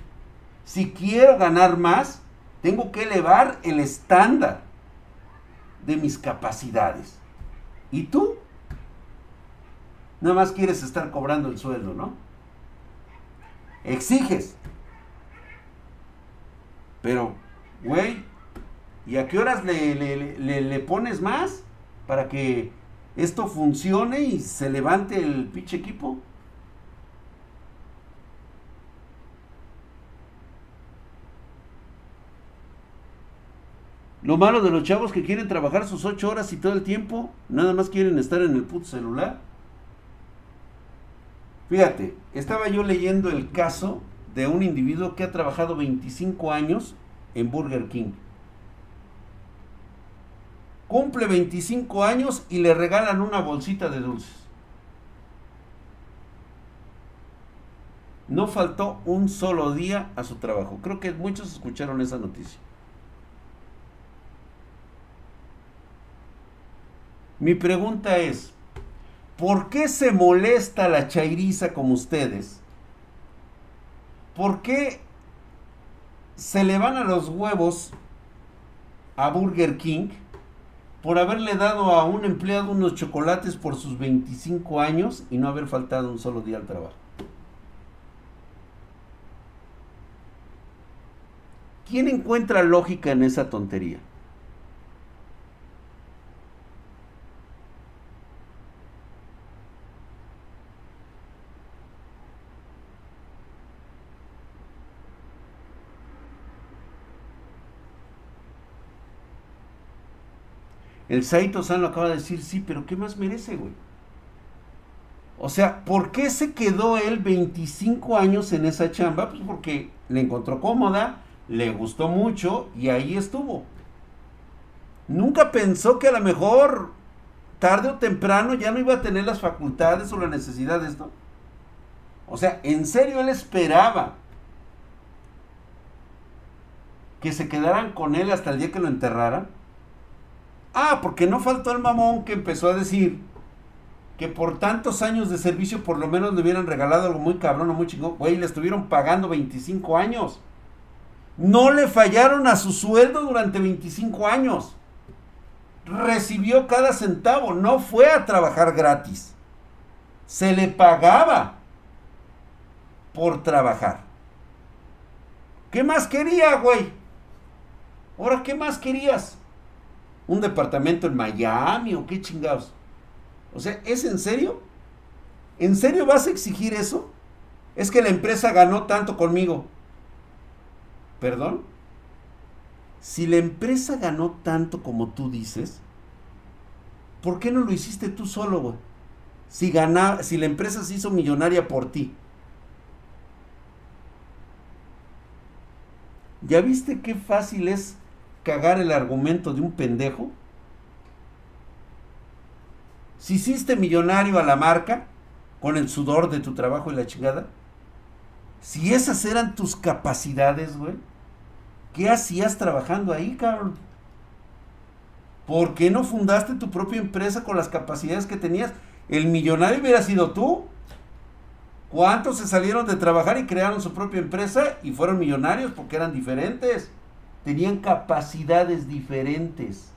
Si quiero ganar más, tengo que elevar el estándar de mis capacidades. ¿Y tú? Nada más quieres estar cobrando el sueldo, ¿no? Exiges. Pero, güey, ¿y a qué horas le, le, pones más para que esto funcione y se levante el pinche equipo? Lo malo de los chavos que quieren trabajar sus ocho horas y todo el tiempo, nada más quieren estar en el puto celular. Fíjate, estaba yo leyendo el caso de un individuo que ha trabajado 25 años en Burger King. Cumple 25 años y le regalan una bolsita de dulces. No faltó un solo día a su trabajo. Creo que muchos escucharon esa noticia. Mi pregunta es, ¿por qué se molesta la chairiza como ustedes? ¿Por qué se le van a los huevos a Burger King por haberle dado a un empleado unos chocolates por sus 25 años y no haber faltado un solo día al trabajo? ¿Quién encuentra lógica en esa tontería? El Saito San lo acaba de decir, sí, pero ¿qué más merece, güey? O sea, ¿por qué se quedó él 25 años en esa chamba? Pues porque le encontró cómoda, le gustó mucho y ahí estuvo. Nunca pensó que a lo mejor tarde o temprano ya no iba a tener las facultades o la necesidad de esto. O sea, en serio él esperaba que se quedaran con él hasta el día que lo enterraran. Ah, porque no faltó el mamón que empezó a decir que por tantos años de servicio por lo menos le hubieran regalado algo muy cabrón o muy chingón. Güey, le estuvieron pagando 25 años. No le fallaron a su sueldo durante 25 años. Recibió cada centavo. No fue a trabajar gratis. Se le pagaba por trabajar. ¿Qué más quería, güey? Ahora, ¿qué más querías? Un departamento en Miami o qué chingados. O sea, ¿es en serio? ¿En serio vas a exigir eso? Es que la empresa ganó tanto conmigo. ¿Perdón? Si la empresa ganó tanto como tú dices, ¿por qué no lo hiciste tú solo, güey? Si, si la empresa se hizo millonaria por ti. ¿Ya viste qué fácil es cagar el argumento de un pendejo? Si hiciste millonario a la marca con el sudor de tu trabajo y la chingada, si esas eran tus capacidades, güey, ¿qué hacías trabajando ahí, cabrón? ¿Por qué no fundaste tu propia empresa con las capacidades que tenías? El millonario hubiera sido tú. ¿Cuántos se salieron de trabajar y crearon su propia empresa y fueron millonarios porque eran diferentes? Tenían capacidades diferentes.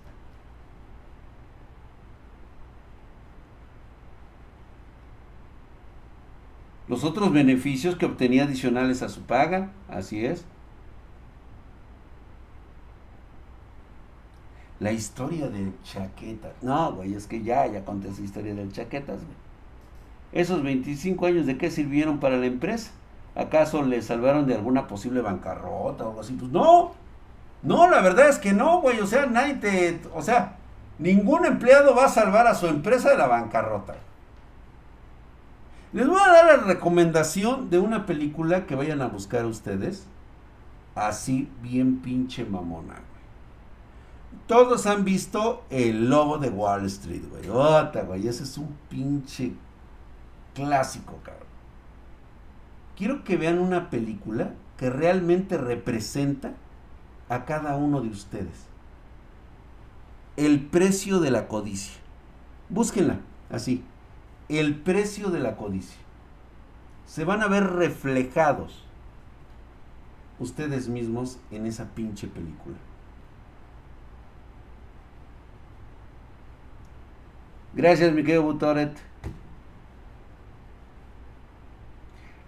Los otros beneficios que obtenía adicionales a su paga, así es. La historia del chaqueta. No, güey, es que ya, ya conté esa historia del chaquetas, güey. Esos 25 años de qué sirvieron para la empresa? ¿Acaso le salvaron de alguna posible bancarrota o algo así? Pues no, no, la verdad es que no, güey. O sea, nadie te. O sea, ningún empleado va a salvar a su empresa de la bancarrota. Les voy a dar la recomendación de una película que vayan a buscar ustedes. Así, bien pinche mamona, güey. Todos han visto El Lobo de Wall Street, güey. Ota, güey. Ese es un pinche clásico, cabrón. Quiero que vean una película que realmente representa a cada uno de ustedes. El precio de la codicia. Búsquenla, así. El precio de la codicia. Se van a ver reflejados ustedes mismos en esa pinche película. Gracias, mi querido Butoret.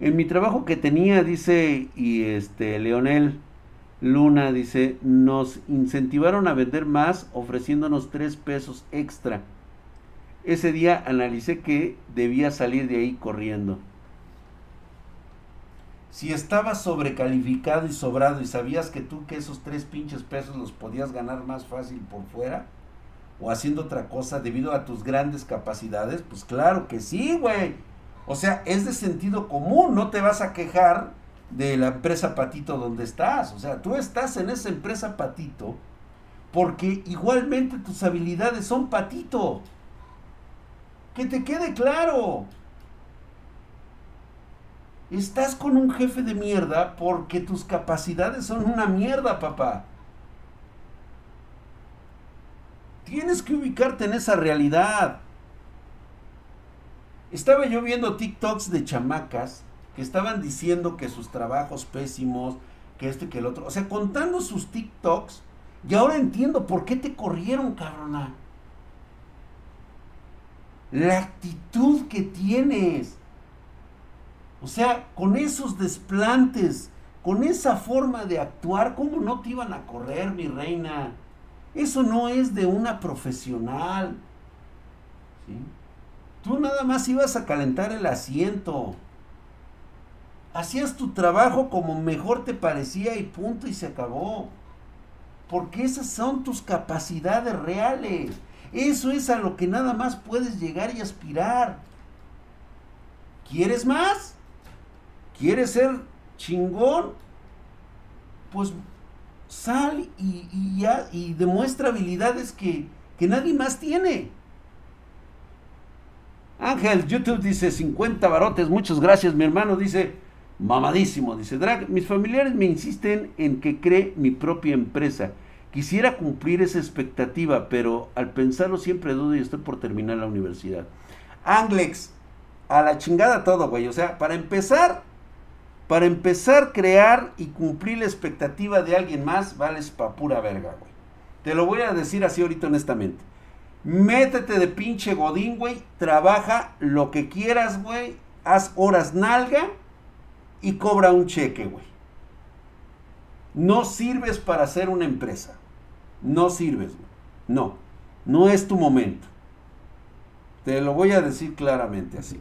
En mi trabajo que tenía, dice, y este, Leonel Luna dice, nos incentivaron a vender más ofreciéndonos tres pesos extra. Ese día analicé que debía salir de ahí corriendo. Si estabas sobrecalificado y sobrado y sabías que tú que esos tres pinches pesos los podías ganar más fácil por fuera o haciendo otra cosa debido a tus grandes capacidades, pues claro que sí, güey. O sea, es de sentido común, no te vas a quejar de la empresa Patito donde estás. O sea, tú estás en esa empresa Patito porque igualmente tus habilidades son Patito. Que te quede claro. Estás con un jefe de mierda porque tus capacidades son una mierda, papá. Tienes que ubicarte en esa realidad. Estaba yo viendo TikToks de chamacas que estaban diciendo que sus trabajos pésimos, que este y que el otro. O sea, contando sus TikToks. Y ahora entiendo por qué te corrieron, cabrona. La actitud que tienes. O sea, con esos desplantes, con esa forma de actuar, ¿cómo no te iban a correr, mi reina? Eso no es de una profesional. ¿sí? Tú nada más ibas a calentar el asiento. Hacías tu trabajo como mejor te parecía y punto y se acabó. Porque esas son tus capacidades reales. Eso es a lo que nada más puedes llegar y aspirar. ¿Quieres más? ¿Quieres ser chingón? Pues sal y, ya, y demuestra habilidades que, que nadie más tiene. Ángel, YouTube dice 50 barotes, muchas gracias, mi hermano dice, mamadísimo, dice Drag, mis familiares me insisten en que cree mi propia empresa. Quisiera cumplir esa expectativa, pero al pensarlo siempre dudo y estoy por terminar la universidad. Anglex, a la chingada todo, güey. O sea, para empezar, para empezar crear y cumplir la expectativa de alguien más, vales pa' pura verga, güey. Te lo voy a decir así ahorita honestamente. Métete de pinche godín, güey. Trabaja lo que quieras, güey. Haz horas nalga y cobra un cheque, güey. No sirves para hacer una empresa. No sirves, güey. No. No es tu momento. Te lo voy a decir claramente así.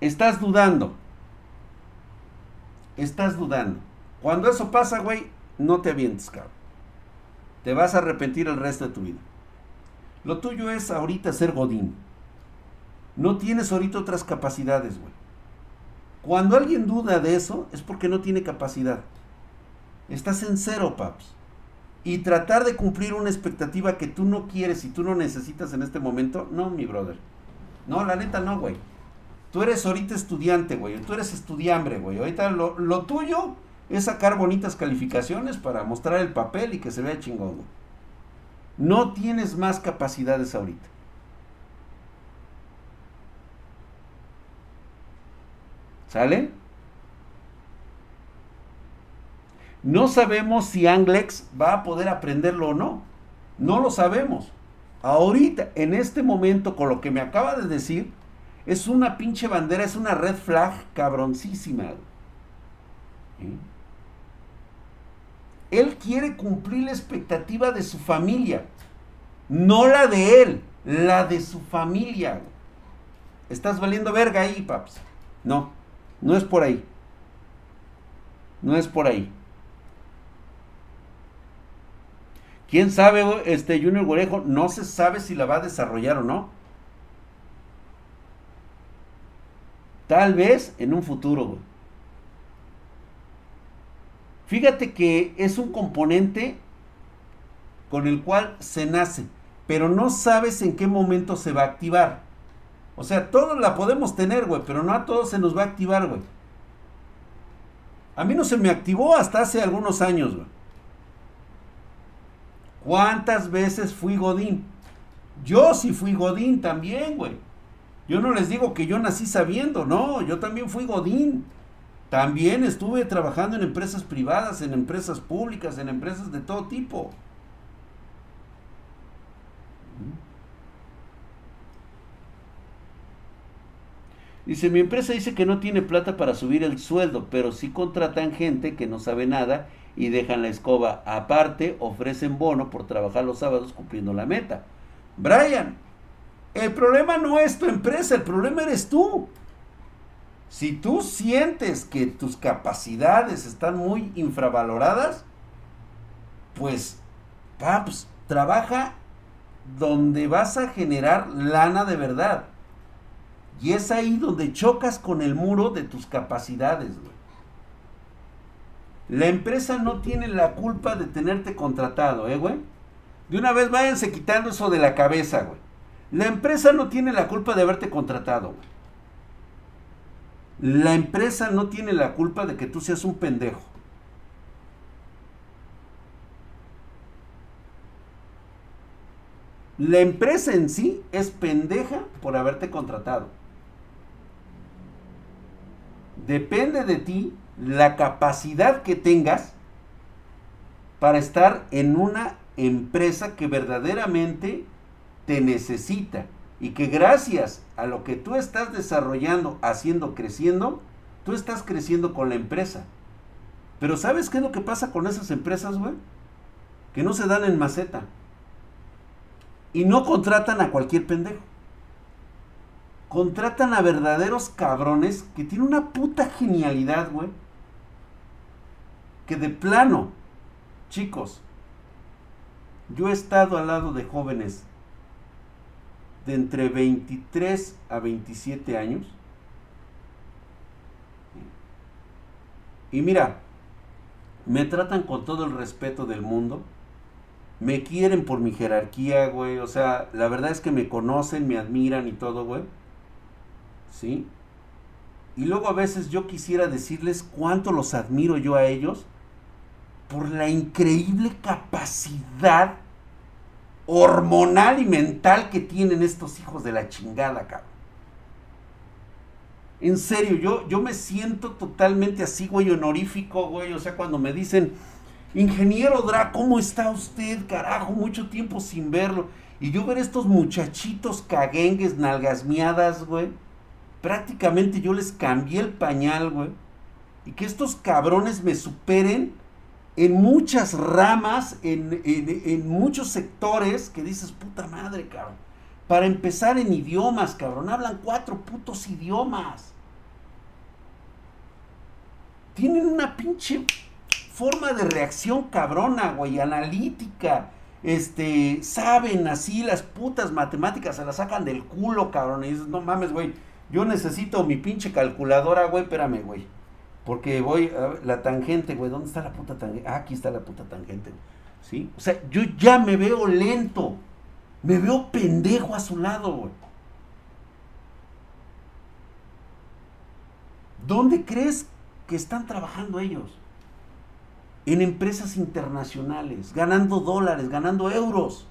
Estás dudando. Estás dudando. Cuando eso pasa, güey, no te avientes, cabrón. Te vas a arrepentir el resto de tu vida. Lo tuyo es ahorita ser Godín. No tienes ahorita otras capacidades, güey. Cuando alguien duda de eso, es porque no tiene capacidad. Estás en cero, paps. Y tratar de cumplir una expectativa que tú no quieres y tú no necesitas en este momento, no, mi brother. No, la neta no, güey. Tú eres ahorita estudiante, güey. Tú eres estudiambre, güey. Ahorita lo, lo tuyo es sacar bonitas calificaciones para mostrar el papel y que se vea chingón. No tienes más capacidades ahorita. ¿Sale? No sabemos si Anglex va a poder aprenderlo o no. No lo sabemos. Ahorita, en este momento, con lo que me acaba de decir, es una pinche bandera, es una red flag cabroncísima. Él quiere cumplir la expectativa de su familia. No la de él, la de su familia. Estás valiendo verga ahí, paps. No, no es por ahí. No es por ahí. ¿Quién sabe, este Junior Guarejo? No se sabe si la va a desarrollar o no. Tal vez en un futuro, güey. Fíjate que es un componente con el cual se nace, pero no sabes en qué momento se va a activar. O sea, todos la podemos tener, güey, pero no a todos se nos va a activar, güey. A mí no se me activó hasta hace algunos años, güey. ¿Cuántas veces fui Godín? Yo sí fui Godín también, güey. Yo no les digo que yo nací sabiendo, no, yo también fui Godín. También estuve trabajando en empresas privadas, en empresas públicas, en empresas de todo tipo. Dice, mi empresa dice que no tiene plata para subir el sueldo, pero sí contratan gente que no sabe nada y dejan la escoba. Aparte, ofrecen bono por trabajar los sábados cumpliendo la meta. Brian, el problema no es tu empresa, el problema eres tú. Si tú sientes que tus capacidades están muy infravaloradas, pues, paps, trabaja donde vas a generar lana de verdad. Y es ahí donde chocas con el muro de tus capacidades, La empresa no tiene la culpa de tenerte contratado, ¿eh, güey? De una vez váyanse quitando eso de la cabeza, güey. La empresa no tiene la culpa de haberte contratado, güey. La empresa no tiene la culpa de que tú seas un pendejo. La empresa en sí es pendeja por haberte contratado. Depende de ti la capacidad que tengas para estar en una empresa que verdaderamente te necesita y que gracias a lo que tú estás desarrollando, haciendo, creciendo, tú estás creciendo con la empresa. Pero ¿sabes qué es lo que pasa con esas empresas, güey? Que no se dan en maceta. Y no contratan a cualquier pendejo. Contratan a verdaderos cabrones que tienen una puta genialidad, güey. Que de plano, chicos, yo he estado al lado de jóvenes de entre 23 a 27 años. Y mira, me tratan con todo el respeto del mundo. Me quieren por mi jerarquía, güey. O sea, la verdad es que me conocen, me admiran y todo, güey. ¿Sí? Y luego a veces yo quisiera decirles cuánto los admiro yo a ellos por la increíble capacidad hormonal y mental que tienen estos hijos de la chingada, cabrón. En serio, yo, yo me siento totalmente así, güey, honorífico, güey. O sea, cuando me dicen, ingeniero Dra, ¿cómo está usted, carajo? Mucho tiempo sin verlo. Y yo ver estos muchachitos caguengues, nalgas miadas, güey. Prácticamente yo les cambié el pañal, güey. Y que estos cabrones me superen en muchas ramas, en, muchos sectores que dices, puta madre, cabrón. Para empezar en idiomas, cabrón. Hablan cuatro putos idiomas. Tienen una pinche forma de reacción cabrona, güey, analítica. Este, saben así las putas matemáticas, se las sacan del culo, cabrón. Y dices, no mames, güey. Yo necesito mi pinche calculadora, güey, espérame, güey. Porque voy a la tangente, güey. ¿Dónde está la puta tangente? Ah, aquí está la puta tangente. ¿Sí? O sea, yo ya me veo lento. Me veo pendejo a su lado, güey. ¿Dónde crees que están trabajando ellos? En empresas internacionales, ganando dólares, ganando euros.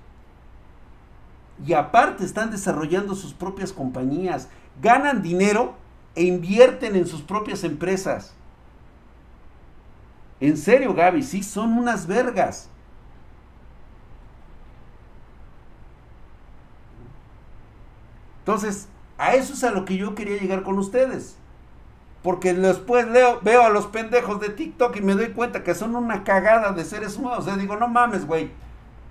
Y aparte están desarrollando sus propias compañías, ganan dinero e invierten en sus propias empresas. En serio, Gaby, sí, son unas vergas. Entonces, a eso es a lo que yo quería llegar con ustedes. Porque después leo, veo a los pendejos de TikTok y me doy cuenta que son una cagada de seres humanos. Digo, no mames, güey.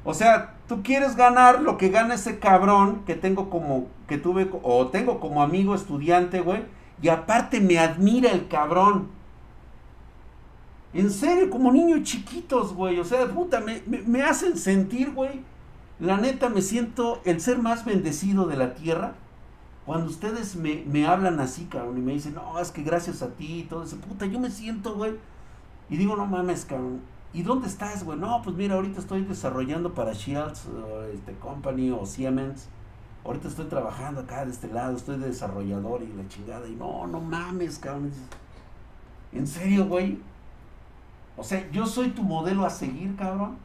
O sea, tú quieres ganar lo que gana ese cabrón que tengo como, que tuve, o tengo como amigo estudiante, güey. Y aparte me admira el cabrón. En serio, como niños chiquitos, güey. O sea, puta, me, hacen sentir, güey. La neta, me siento el ser más bendecido de la tierra. Cuando ustedes me, hablan así, cabrón, y me dicen, no, es que gracias a ti y todo eso, puta, yo me siento, güey. Y digo, no mames, cabrón. ¿Y dónde estás, güey? No, pues mira, ahorita estoy desarrollando para Shields, este, Company o Siemens. Ahorita estoy trabajando acá de este lado, estoy de desarrollador y la chingada. Y no, no mames, cabrón. En serio, güey. O sea, yo soy tu modelo a seguir, cabrón.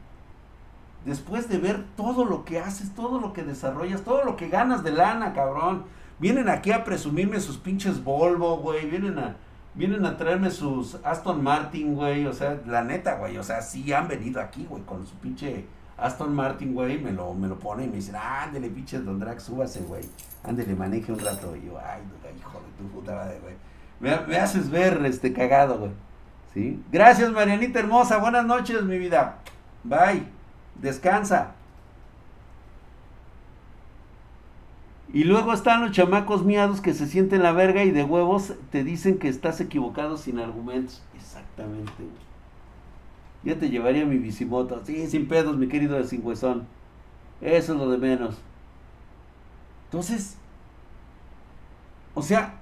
Después de ver todo lo que haces, todo lo que desarrollas, todo lo que ganas de lana, cabrón. Vienen aquí a presumirme sus pinches Volvo, güey. Vienen a, vienen a traerme sus Aston Martin, güey. O sea, la neta, güey. O sea, sí han venido aquí, güey, con su pinche Aston Martin, güey. Me lo, me lo pone y me dicen, ándele, pinche Don Drax, súbase, güey. Ándele, maneje un rato. Y yo, ay, hijo de tu puta madre, güey. Me, me haces ver este cagado, güey. ¿Sí? Gracias, Marianita hermosa. Buenas noches, mi vida. Bye. Descansa. Y luego están los chamacos miados que se sienten la verga y de huevos te dicen que estás equivocado sin argumentos. Exactamente, Ya te llevaría mi bicimoto. Sí, sin pedos, mi querido de Eso es lo de menos. Entonces, o sea,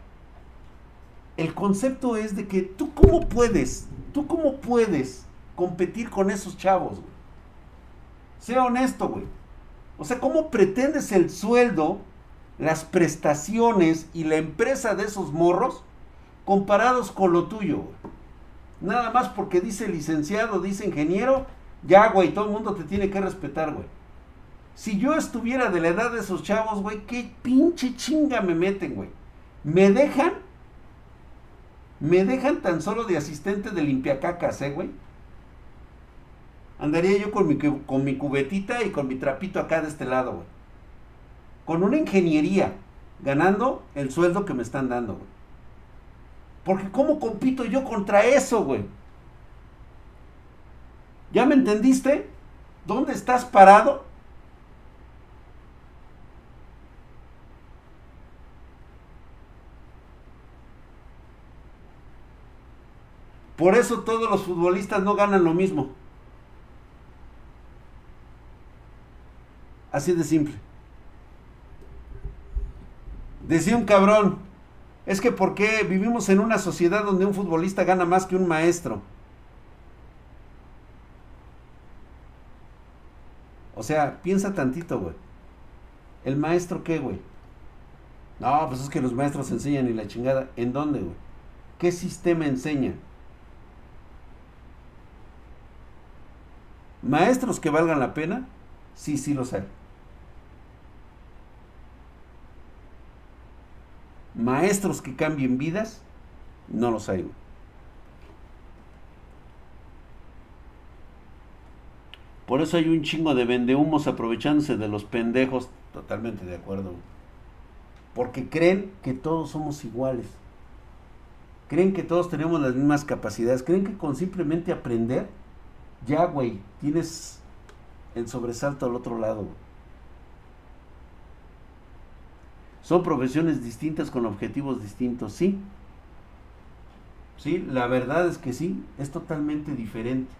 el concepto es de que tú cómo puedes, tú cómo puedes competir con esos chavos, güey. Sea honesto, güey. O sea, ¿cómo pretendes el sueldo las prestaciones y la empresa de esos morros comparados con lo tuyo. Nada más porque dice licenciado, dice ingeniero, ya, güey, todo el mundo te tiene que respetar, güey. Si yo estuviera de la edad de esos chavos, güey, qué pinche chinga me meten, güey. Me dejan, me dejan tan solo de asistente de limpiacacas, eh, güey. Andaría yo con mi, con mi cubetita y con mi trapito acá de este lado, güey con una ingeniería, ganando el sueldo que me están dando, güey. Porque ¿cómo compito yo contra eso, güey? ¿Ya me entendiste? ¿Dónde estás parado? Por eso todos los futbolistas no ganan lo mismo. Así de simple. Decía un cabrón, es que ¿por qué vivimos en una sociedad donde un futbolista gana más que un maestro? O sea, piensa tantito, güey. ¿El maestro qué, güey? No, pues es que los maestros enseñan y la chingada. ¿En dónde, güey? ¿Qué sistema enseña? ¿Maestros que valgan la pena? Sí, sí los hay. Maestros que cambien vidas, no los hay. Por eso hay un chingo de vendehumos aprovechándose de los pendejos. Totalmente de acuerdo. Porque creen que todos somos iguales. Creen que todos tenemos las mismas capacidades. Creen que con simplemente aprender, ya, güey, tienes el sobresalto al otro lado. Son profesiones distintas con objetivos distintos, sí. Sí, la verdad es que sí, es totalmente diferente.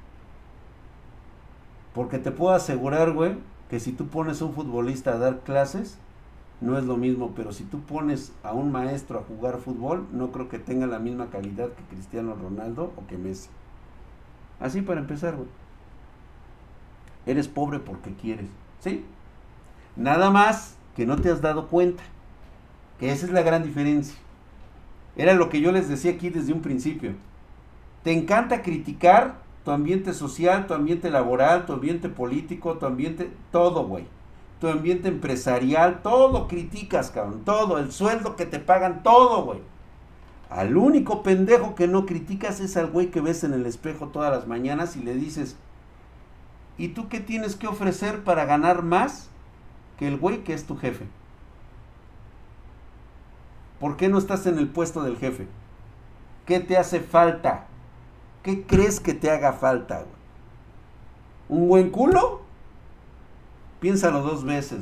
Porque te puedo asegurar, güey, que si tú pones a un futbolista a dar clases, no es lo mismo, pero si tú pones a un maestro a jugar fútbol, no creo que tenga la misma calidad que Cristiano Ronaldo o que Messi. Así para empezar, güey. Eres pobre porque quieres, ¿sí? Nada más que no te has dado cuenta. Que esa es la gran diferencia. Era lo que yo les decía aquí desde un principio. Te encanta criticar tu ambiente social, tu ambiente laboral, tu ambiente político, tu ambiente, todo, güey. Tu ambiente empresarial, todo criticas, cabrón. Todo, el sueldo que te pagan, todo, güey. Al único pendejo que no criticas es al güey que ves en el espejo todas las mañanas y le dices, ¿y tú qué tienes que ofrecer para ganar más que el güey que es tu jefe? ¿Por qué no estás en el puesto del jefe? ¿Qué te hace falta? ¿Qué crees que te haga falta? ¿Un buen culo? Piénsalo dos veces,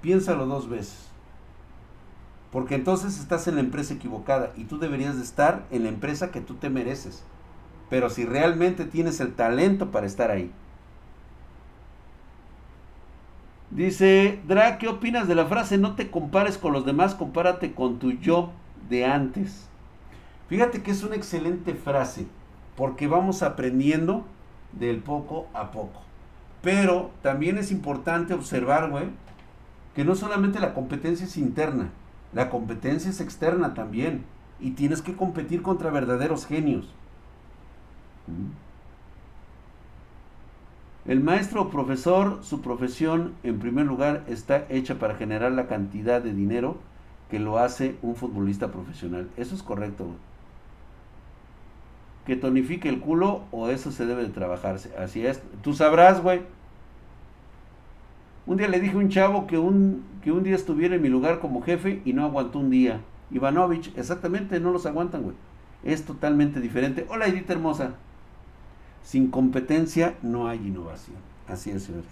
Piénsalo dos veces. Porque entonces estás en la empresa equivocada y tú deberías de estar en la empresa que tú te mereces. Pero si realmente tienes el talento para estar ahí. Dice, Dra, ¿qué opinas de la frase no te compares con los demás, compárate con tu yo de antes? Fíjate que es una excelente frase, porque vamos aprendiendo del poco a poco. Pero también es importante observar, güey, que no solamente la competencia es interna, la competencia es externa también. Y tienes que competir contra verdaderos genios. El maestro o profesor, su profesión en primer lugar está hecha para generar la cantidad de dinero que lo hace un futbolista profesional. Eso es correcto. Que tonifique el culo o eso se debe de trabajarse. Así es. Tú sabrás, güey. Un día le dije a un chavo que un, que un día estuviera en mi lugar como jefe y no aguantó un día. Ivanovich, exactamente, no los aguantan, güey. Es totalmente diferente. Hola, Edith hermosa. Sin competencia no hay innovación. Así es, señores.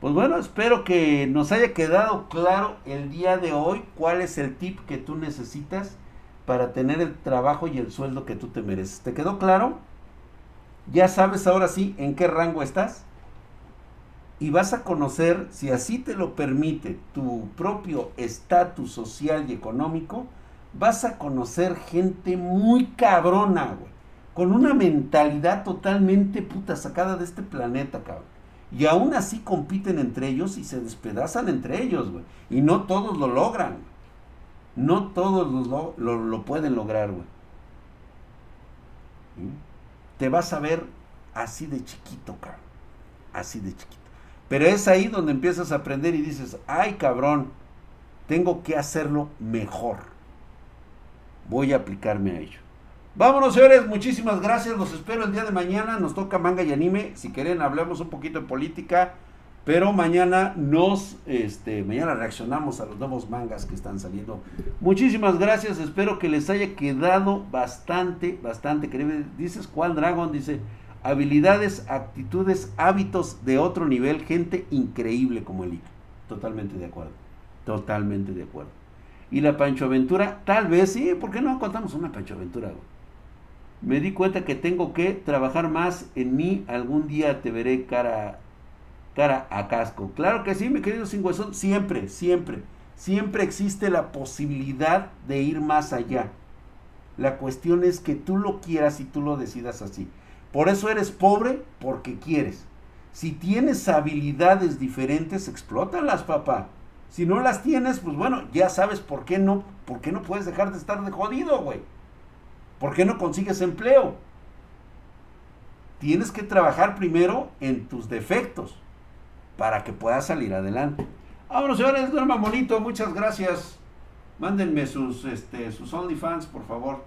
Pues bueno, espero que nos haya quedado claro el día de hoy cuál es el tip que tú necesitas para tener el trabajo y el sueldo que tú te mereces. ¿Te quedó claro? Ya sabes ahora sí en qué rango estás. Y vas a conocer, si así te lo permite, tu propio estatus social y económico, vas a conocer gente muy cabrona, güey. Con una mentalidad totalmente puta sacada de este planeta, cabrón y aún así compiten entre ellos y se despedazan entre ellos, güey. Y no todos lo logran. No todos lo, lo, pueden lograr, güey. Te vas a ver así de chiquito, cabrón. Así de chiquito. Pero es ahí donde empiezas a aprender y dices, ay cabrón, tengo que hacerlo mejor. Voy a aplicarme a ello. Vámonos, señores, muchísimas gracias. Los espero el día de mañana. Nos toca manga y anime. Si quieren, hablemos un poquito de política. Pero mañana nos, este, mañana reaccionamos a los nuevos mangas que están saliendo. Muchísimas gracias. Espero que les haya quedado bastante, bastante creíble. Dices, ¿cuál Dragon? Dice, habilidades, actitudes, hábitos de otro nivel. Gente increíble como el Totalmente de acuerdo. Totalmente de acuerdo. Y la Pancho Aventura, tal vez sí, ¿por qué no contamos una Pancho Aventura? Me di cuenta que tengo que trabajar más en mí. Algún día te veré cara, cara a casco. Claro que sí, mi querido Singüezón. Siempre, siempre. Siempre existe la posibilidad de ir más allá. La cuestión es que tú lo quieras y tú lo decidas así. Por eso eres pobre, porque quieres. Si tienes habilidades diferentes, explótalas, papá. Si no las tienes, pues bueno, ya sabes por qué no, por qué no puedes dejar de estar de jodido, güey. ¿Por qué no consigues empleo? Tienes que trabajar primero en tus defectos para que puedas salir adelante. Vámonos, señores, duerma bonito, muchas gracias. Mándenme sus, este, sus OnlyFans, por favor.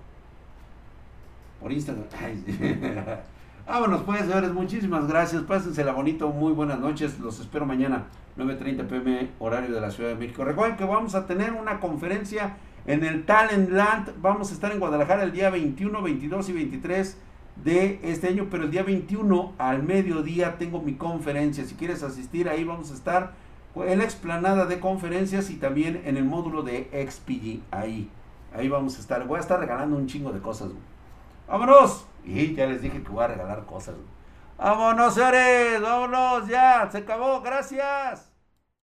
Por Instagram. Vámonos pues, señores, muchísimas gracias. Pásensela bonito, muy buenas noches. Los espero mañana, 9.30 pm, horario de la Ciudad de México. Recuerden que vamos a tener una conferencia en el Talent Land vamos a estar en Guadalajara el día 21, 22 y 23 de este año, pero el día 21 al mediodía tengo mi conferencia. Si quieres asistir, ahí vamos a estar en la explanada de conferencias y también en el módulo de XPG. Ahí, ahí vamos a estar. Voy a estar regalando un chingo de cosas. ¡Vámonos! Y ya les dije que voy a regalar cosas. ¡Vámonos, señores! ¡Vámonos! ¡Ya! ¡Se acabó! ¡Gracias!